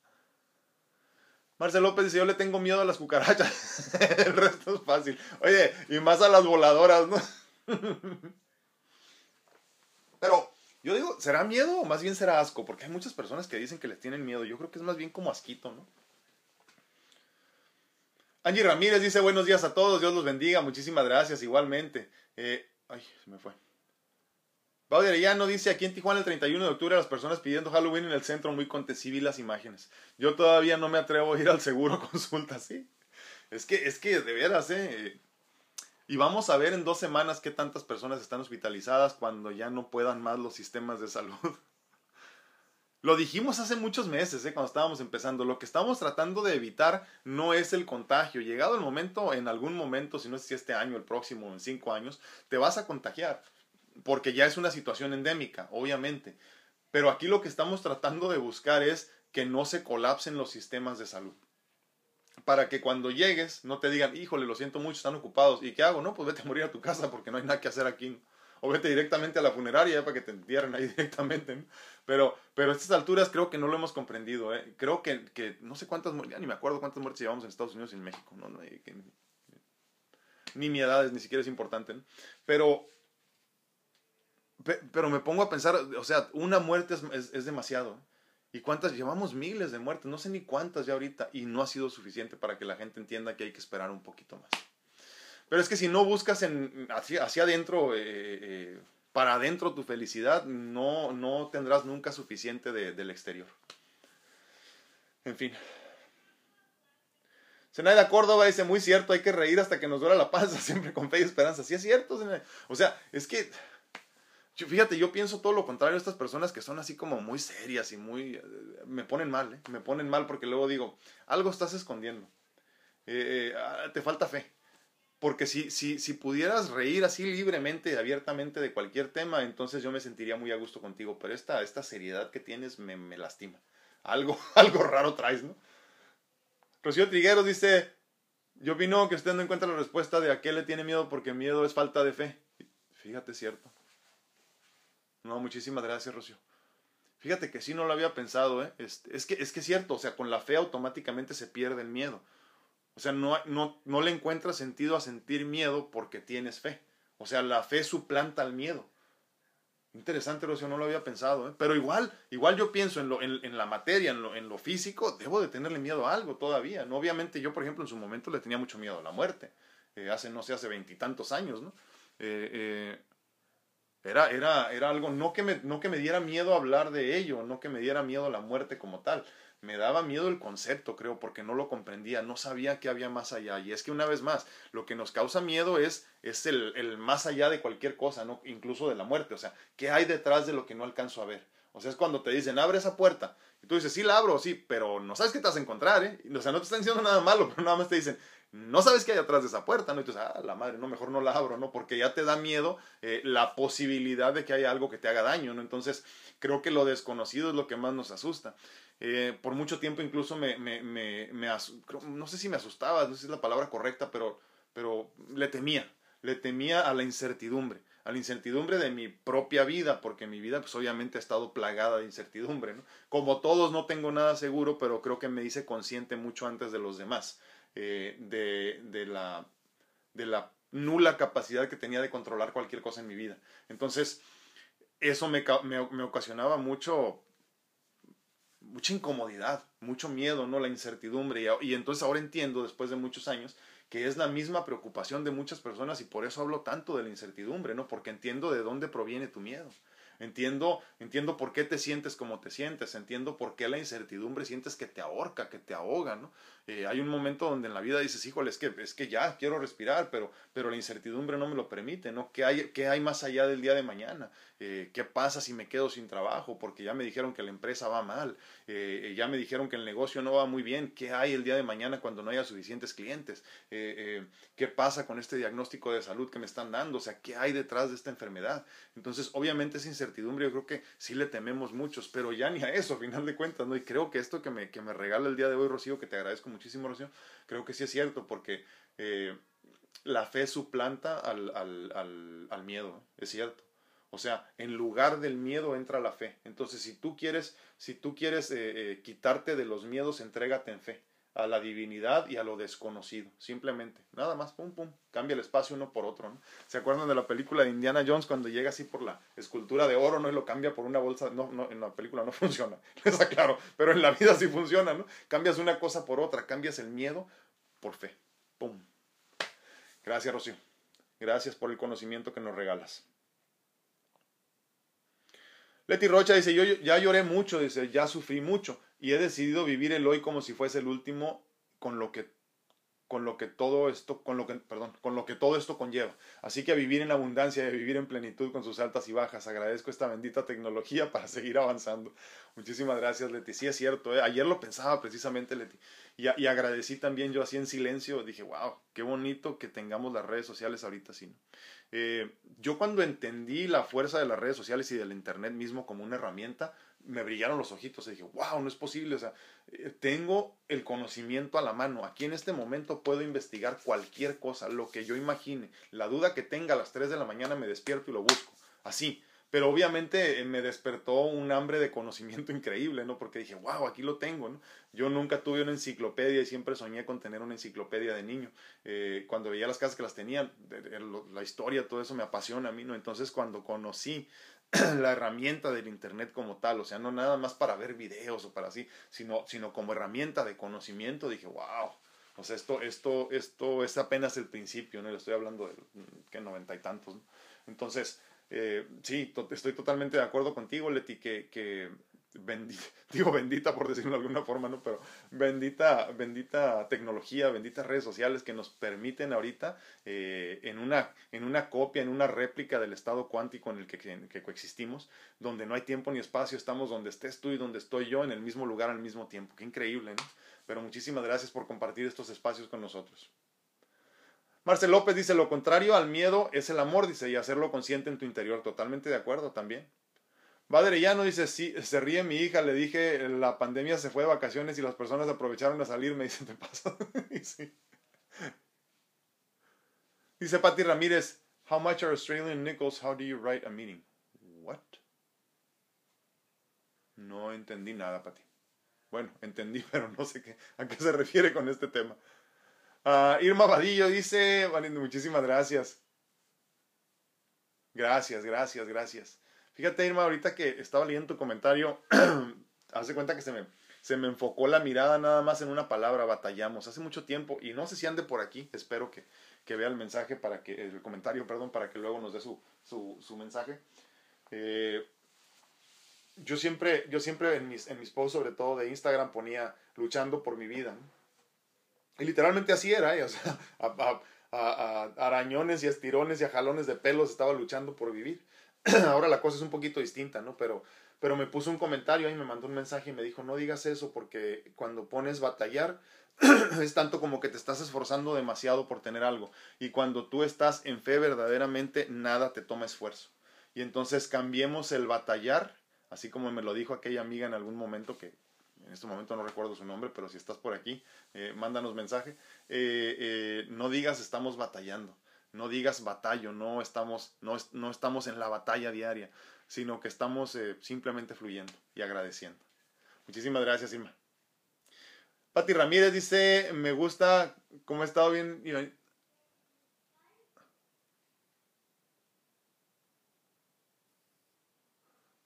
Marcel López dice, yo le tengo miedo a las cucarachas. el resto es fácil. Oye, y más a las voladoras, ¿no? Pero yo digo, ¿será miedo o más bien será asco? Porque hay muchas personas que dicen que les tienen miedo. Yo creo que es más bien como asquito, ¿no? Angie Ramírez dice buenos días a todos, Dios los bendiga, muchísimas gracias igualmente. Eh, Ay, se me fue. ya no dice aquí en Tijuana el 31 de octubre las personas pidiendo Halloween en el centro muy vi las imágenes. Yo todavía no me atrevo a ir al seguro consulta, ¿sí? Es que, es que de veras, ¿eh? Y vamos a ver en dos semanas qué tantas personas están hospitalizadas cuando ya no puedan más los sistemas de salud. Lo dijimos hace muchos meses, ¿eh? cuando estábamos empezando. Lo que estamos tratando de evitar no es el contagio. Llegado el momento, en algún momento, si no es este año, el próximo, en cinco años, te vas a contagiar. Porque ya es una situación endémica, obviamente. Pero aquí lo que estamos tratando de buscar es que no se colapsen los sistemas de salud. Para que cuando llegues no te digan, híjole, lo siento mucho, están ocupados. ¿Y qué hago? No, pues vete a morir a tu casa porque no hay nada que hacer aquí o vete directamente a la funeraria para que te entierren ahí directamente. Pero, pero a estas alturas creo que no lo hemos comprendido. ¿eh? Creo que, que no sé cuántas muertes, ni me acuerdo cuántas muertes llevamos en Estados Unidos y en México. ¿no? ni mi edad es, ni siquiera es importante. Pero, pero me pongo a pensar, o sea, una muerte es, es, demasiado. ¿Y cuántas? Llevamos miles de muertes, no sé ni cuántas ya ahorita, y no ha sido suficiente para que la gente entienda que hay que esperar un poquito más. Pero es que si no buscas en, hacia, hacia adentro, eh, eh, para adentro tu felicidad, no, no tendrás nunca suficiente del exterior. En fin. Zenaida Córdoba dice, muy cierto, hay que reír hasta que nos duela la panza, siempre con fe y esperanza. Sí es cierto, O sea, es que Fíjate, yo pienso todo lo contrario a estas personas que son así como muy serias y muy... Eh, me ponen mal, ¿eh? Me ponen mal porque luego digo, algo estás escondiendo. Eh, ah, te falta fe. Porque si, si, si pudieras reír así libremente y abiertamente de cualquier tema, entonces yo me sentiría muy a gusto contigo. Pero esta, esta seriedad que tienes me, me lastima. Algo, algo raro traes, ¿no? Rocío Trigueros dice, yo opino que usted no encuentra la respuesta de a qué le tiene miedo porque miedo es falta de fe. Fíjate, cierto. No, muchísimas gracias, Rocío. Fíjate que sí no lo había pensado, ¿eh? Es, es, que, es que es cierto, o sea, con la fe automáticamente se pierde el miedo. O sea, no, no, no le encuentras sentido a sentir miedo porque tienes fe. O sea, la fe suplanta al miedo. Interesante, Rocío, no lo había pensado, ¿eh? Pero igual, igual yo pienso en, lo, en, la materia, en lo, en lo, físico, debo de tenerle miedo a algo todavía. ¿no? Obviamente yo, por ejemplo, en su momento le tenía mucho miedo a la muerte. Eh, hace, no sé, hace veintitantos años, ¿no? Eh, era, era, era algo, no que, me, no que me diera miedo hablar de ello, no que me diera miedo la muerte como tal. Me daba miedo el concepto, creo, porque no lo comprendía, no sabía que había más allá. Y es que una vez más, lo que nos causa miedo es, es el, el más allá de cualquier cosa, ¿no? incluso de la muerte. O sea, ¿qué hay detrás de lo que no alcanzo a ver? O sea, es cuando te dicen, abre esa puerta. Y tú dices, sí la abro, sí, pero no sabes qué te vas a encontrar, ¿eh? O sea, no te están diciendo nada malo, pero nada más te dicen, no sabes qué hay atrás de esa puerta, ¿no? Y tú ah, la madre, no, mejor no la abro, ¿no? Porque ya te da miedo eh, la posibilidad de que haya algo que te haga daño, ¿no? Entonces, creo que lo desconocido es lo que más nos asusta. Eh, por mucho tiempo incluso me, me, me, me no sé si me asustaba, no sé si es la palabra correcta, pero, pero le temía, le temía a la incertidumbre, a la incertidumbre de mi propia vida, porque mi vida pues obviamente ha estado plagada de incertidumbre, ¿no? Como todos no tengo nada seguro, pero creo que me hice consciente mucho antes de los demás. Eh, de, de, la, de la nula capacidad que tenía de controlar cualquier cosa en mi vida. Entonces, eso me, me, ocasionaba mucho, mucha incomodidad, mucho miedo, ¿no? La incertidumbre. Y, y, entonces ahora entiendo, después de muchos años, que es la misma preocupación de muchas personas y por eso hablo tanto de la incertidumbre, ¿no? Porque entiendo de dónde proviene tu miedo. Entiendo, entiendo por qué te sientes como te sientes, entiendo por qué la incertidumbre sientes que te ahorca, que te ahoga, ¿no? Eh, hay un momento donde en la vida dices, híjole, es que, es que ya quiero respirar, pero, pero la incertidumbre no me lo permite, ¿no? ¿Qué hay, qué hay más allá del día de mañana? Eh, ¿Qué pasa si me quedo sin trabajo? Porque ya me dijeron que la empresa va mal, eh, ya me dijeron que el negocio no va muy bien, ¿qué hay el día de mañana cuando no haya suficientes clientes? ¿Qué pasa con este diagnóstico de salud que me están dando? O sea, ¿qué hay detrás de esta enfermedad? Entonces, obviamente esa incertidumbre yo creo que sí le tememos muchos, pero ya ni a eso, a final de cuentas, ¿no? Y creo que esto que me, que me regala el día de hoy, Rocío, que te agradezco muchísimo, Rocío, creo que sí es cierto, porque eh, la fe suplanta al, al, al, al miedo, es cierto. O sea, en lugar del miedo entra la fe. Entonces, si tú quieres, si tú quieres eh, eh, quitarte de los miedos, entrégate en fe a la divinidad y a lo desconocido, simplemente, nada más, pum, pum, cambia el espacio uno por otro, ¿no? ¿Se acuerdan de la película de Indiana Jones cuando llega así por la escultura de oro, ¿no? Y lo cambia por una bolsa, no, no, en la película no funciona, está claro, pero en la vida sí funciona, ¿no? Cambias una cosa por otra, cambias el miedo por fe, pum. Gracias, Rocío. Gracias por el conocimiento que nos regalas. Leti Rocha dice, yo ya lloré mucho, dice, ya sufrí mucho y he decidido vivir el hoy como si fuese el último con lo que con lo que todo esto, con lo que, perdón, con lo que todo esto conlleva. Así que a vivir en abundancia y a vivir en plenitud con sus altas y bajas. Agradezco esta bendita tecnología para seguir avanzando. Muchísimas gracias, Leti. Sí, es cierto. ¿eh? Ayer lo pensaba precisamente, Leti. Y, agradecí también yo así en silencio. Dije, wow, qué bonito que tengamos las redes sociales ahorita así. Eh, yo cuando entendí la fuerza de las redes sociales y del Internet mismo como una herramienta, me brillaron los ojitos y dije, wow, no es posible, o sea, eh, tengo el conocimiento a la mano, aquí en este momento puedo investigar cualquier cosa, lo que yo imagine, la duda que tenga a las 3 de la mañana me despierto y lo busco, así, pero obviamente eh, me despertó un hambre de conocimiento increíble, ¿no? Porque dije, wow, aquí lo tengo, ¿no? Yo nunca tuve una enciclopedia y siempre soñé con tener una enciclopedia de niño. Eh, cuando veía las casas que las tenían, la historia, todo eso me apasiona a mí, ¿no? Entonces cuando conocí la herramienta del Internet como tal, o sea, no nada más para ver videos o para así, sino, sino como herramienta de conocimiento, dije, wow, o sea, esto, esto, esto es apenas el principio, ¿no? Le estoy hablando de, que noventa y tantos, ¿no? Entonces, eh, sí, estoy totalmente de acuerdo contigo, Leti, que, que bendita, digo bendita por decirlo de alguna forma, ¿no? Pero bendita, bendita tecnología, benditas redes sociales que nos permiten ahorita eh, en, una, en una copia, en una réplica del estado cuántico en el que, que, coexistimos, donde no hay tiempo ni espacio, estamos donde estés tú y donde estoy yo, en el mismo lugar al mismo tiempo. Qué increíble, ¿no? Pero muchísimas gracias por compartir estos espacios con nosotros. Marcel López dice, lo contrario al miedo es el amor, dice, y hacerlo consciente en tu interior. Totalmente de acuerdo también. No dice, sí, se ríe mi hija, le dije, la pandemia se fue de vacaciones y las personas aprovecharon a salir, me dice, te pasa. Dice Patti Ramírez, how much are Australian nickels? How do you write a meeting? What? No entendí nada, Patti. Bueno, entendí, pero no sé qué, a qué se refiere con este tema. Ah, Irma Vadillo dice, muchísimas gracias. Gracias, gracias, gracias. Fíjate, Irma, ahorita que estaba leyendo tu comentario, hace cuenta que se me, se me enfocó la mirada nada más en una palabra, batallamos, hace mucho tiempo, y no sé si ande por aquí, espero que, que vea el mensaje para que, el comentario, perdón, para que luego nos dé su, su, su mensaje. Eh, yo siempre, yo siempre en mis, en mis posts, sobre todo de Instagram, ponía luchando por mi vida. Y literalmente así era, ¿eh? o sea, a, arañones y estirones y a jalones de pelos estaba luchando por vivir. Ahora la cosa es un poquito distinta, ¿no? Pero, pero me puso un comentario y me mandó un mensaje y me dijo, no digas eso porque cuando pones batallar es tanto como que te estás esforzando demasiado por tener algo. Y cuando tú estás en fe verdaderamente, nada te toma esfuerzo. Y entonces cambiemos el batallar, así como me lo dijo aquella amiga en algún momento que en este momento no recuerdo su nombre, pero si estás por aquí, eh, mándanos mensaje. Eh, eh, no digas estamos batallando, no digas batallo, no estamos, no, no estamos en la batalla diaria, sino que estamos simplemente fluyendo y agradeciendo. Muchísimas gracias, Irma. Pati Ramírez dice, me gusta cómo ha estado bien.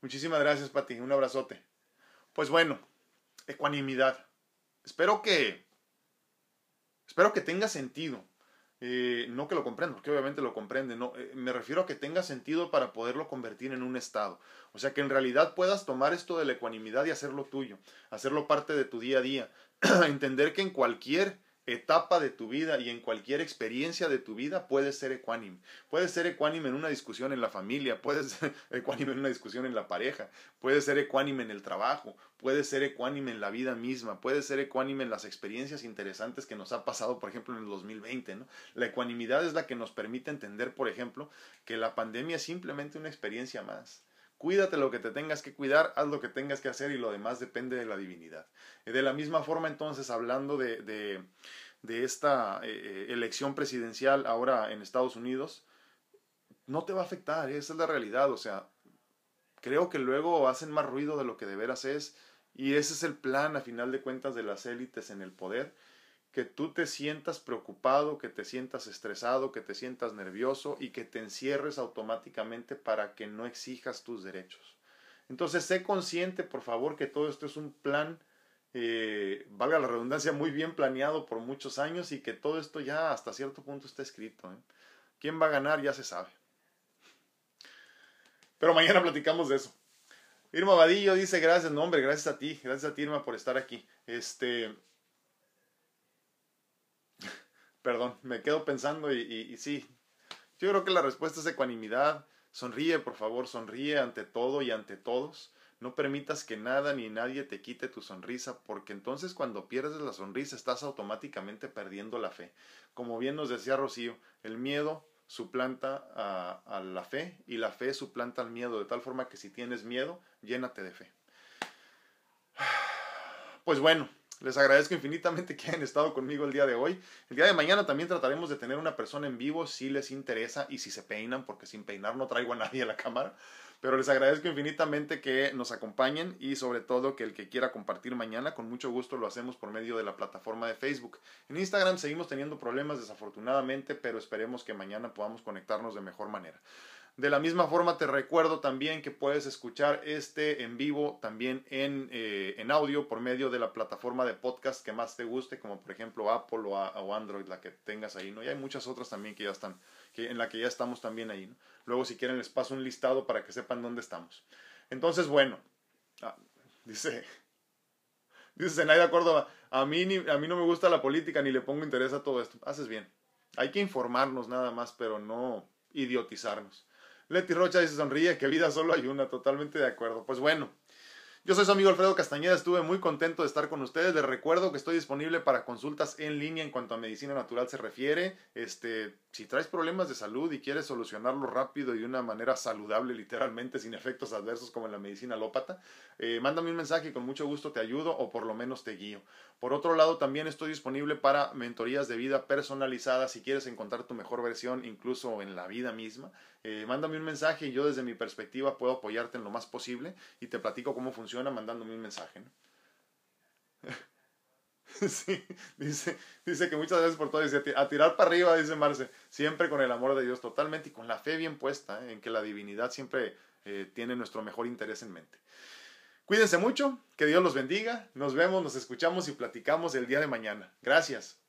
Muchísimas gracias, Pati. Un abrazote. Pues bueno, ecuanimidad. Espero que, espero que tenga sentido. Eh, no que lo comprenda, porque obviamente lo comprende, no, eh, me refiero a que tenga sentido para poderlo convertir en un estado. O sea, que en realidad puedas tomar esto de la ecuanimidad y hacerlo tuyo, hacerlo parte de tu día a día, entender que en cualquier etapa de tu vida y en cualquier experiencia de tu vida puedes ser ecuánime. Puedes ser ecuánime en una discusión en la familia, puedes ser ecuánime en una discusión en la pareja, puedes ser ecuánime en el trabajo, puedes ser ecuánime en la vida misma, puedes ser ecuánime en las experiencias interesantes que nos ha pasado, por ejemplo, en el 2020. ¿no? La ecuanimidad es la que nos permite entender, por ejemplo, que la pandemia es simplemente una experiencia más. Cuídate lo que te tengas que cuidar, haz lo que tengas que hacer y lo demás depende de la divinidad. De la misma forma, entonces, hablando de, de, esta eh, eh, elección presidencial ahora en Estados Unidos, no te va a afectar, esa es la realidad. O sea, creo que luego hacen más ruido de lo que de veras es y ese es el plan, a final de cuentas, de las élites en el poder que tú te sientas preocupado, que te sientas estresado, que te sientas nervioso y que te encierres automáticamente para que no exijas tus derechos. Entonces, sé consciente, por favor, que todo esto es un plan, eh, valga la redundancia, muy bien planeado por muchos años y que todo esto ya hasta cierto punto está escrito. ¿eh? ¿Quién va a ganar? Ya se sabe. Pero mañana platicamos de eso. Irma Vadillo dice, gracias, no hombre, gracias a ti, gracias a ti Irma por estar aquí. Este, Perdón, me quedo pensando y, sí, yo creo que la respuesta es ecuanimidad. Sonríe, por favor, sonríe ante todo y ante todos. No permitas que nada ni nadie te quite tu sonrisa, porque entonces cuando pierdes la sonrisa estás automáticamente perdiendo la fe. Como bien nos decía Rocío, el miedo suplanta a, a, la fe y la fe suplanta al miedo, de tal forma que si tienes miedo, llénate de fe. Pues bueno, les agradezco infinitamente que hayan estado conmigo el día de hoy. El día de mañana también trataremos de tener una persona en vivo si les interesa y si se peinan, porque sin peinar no traigo a nadie a la cámara. Pero les agradezco infinitamente que nos acompañen y sobre todo que el que quiera compartir mañana, con mucho gusto lo hacemos por medio de la plataforma de Facebook. En Instagram seguimos teniendo problemas desafortunadamente, pero esperemos que mañana podamos conectarnos de mejor manera. De la misma forma te recuerdo también que puedes escuchar este en vivo también en, eh, en audio por medio de la plataforma de podcast que más te guste, como por ejemplo Apple o, Android, la que tengas ahí, ¿no? Y hay muchas otras también que ya están, que, en la que ya estamos también ahí, ¿no? Luego si quieren les paso un listado para que sepan dónde estamos. Entonces, bueno, ah, dice, dice de acuerdo a mí, a mí no me gusta la política ni le pongo interés a todo esto. Haces bien. Hay que informarnos nada más, pero no idiotizarnos. Leti Rocha dice sonríe, que vida solo hay una, totalmente de acuerdo. Pues bueno, yo soy su amigo Alfredo Castañeda, estuve muy contento de estar con ustedes. Les recuerdo que estoy disponible para consultas en línea en cuanto a medicina natural se refiere. Este, si traes problemas de salud y quieres solucionarlo rápido y de una manera saludable, literalmente, sin efectos adversos como en la medicina alópata, eh, mándame un mensaje y con mucho gusto te ayudo o por lo menos te guío. Por otro lado, también estoy disponible para mentorías de vida personalizadas si quieres encontrar tu mejor versión, incluso en la vida misma. Eh, mándame un mensaje y yo desde mi perspectiva puedo apoyarte en lo más posible y te platico cómo funciona mandándome un mensaje. Dice que muchas veces por todo, dice, a tirar para arriba, dice Marce, siempre con el amor de Dios totalmente y con la fe bien puesta, ¿eh? en que la divinidad siempre eh, tiene nuestro mejor interés en mente. Cuídense mucho, que Dios los bendiga, nos vemos, nos escuchamos y platicamos el día de mañana. Gracias.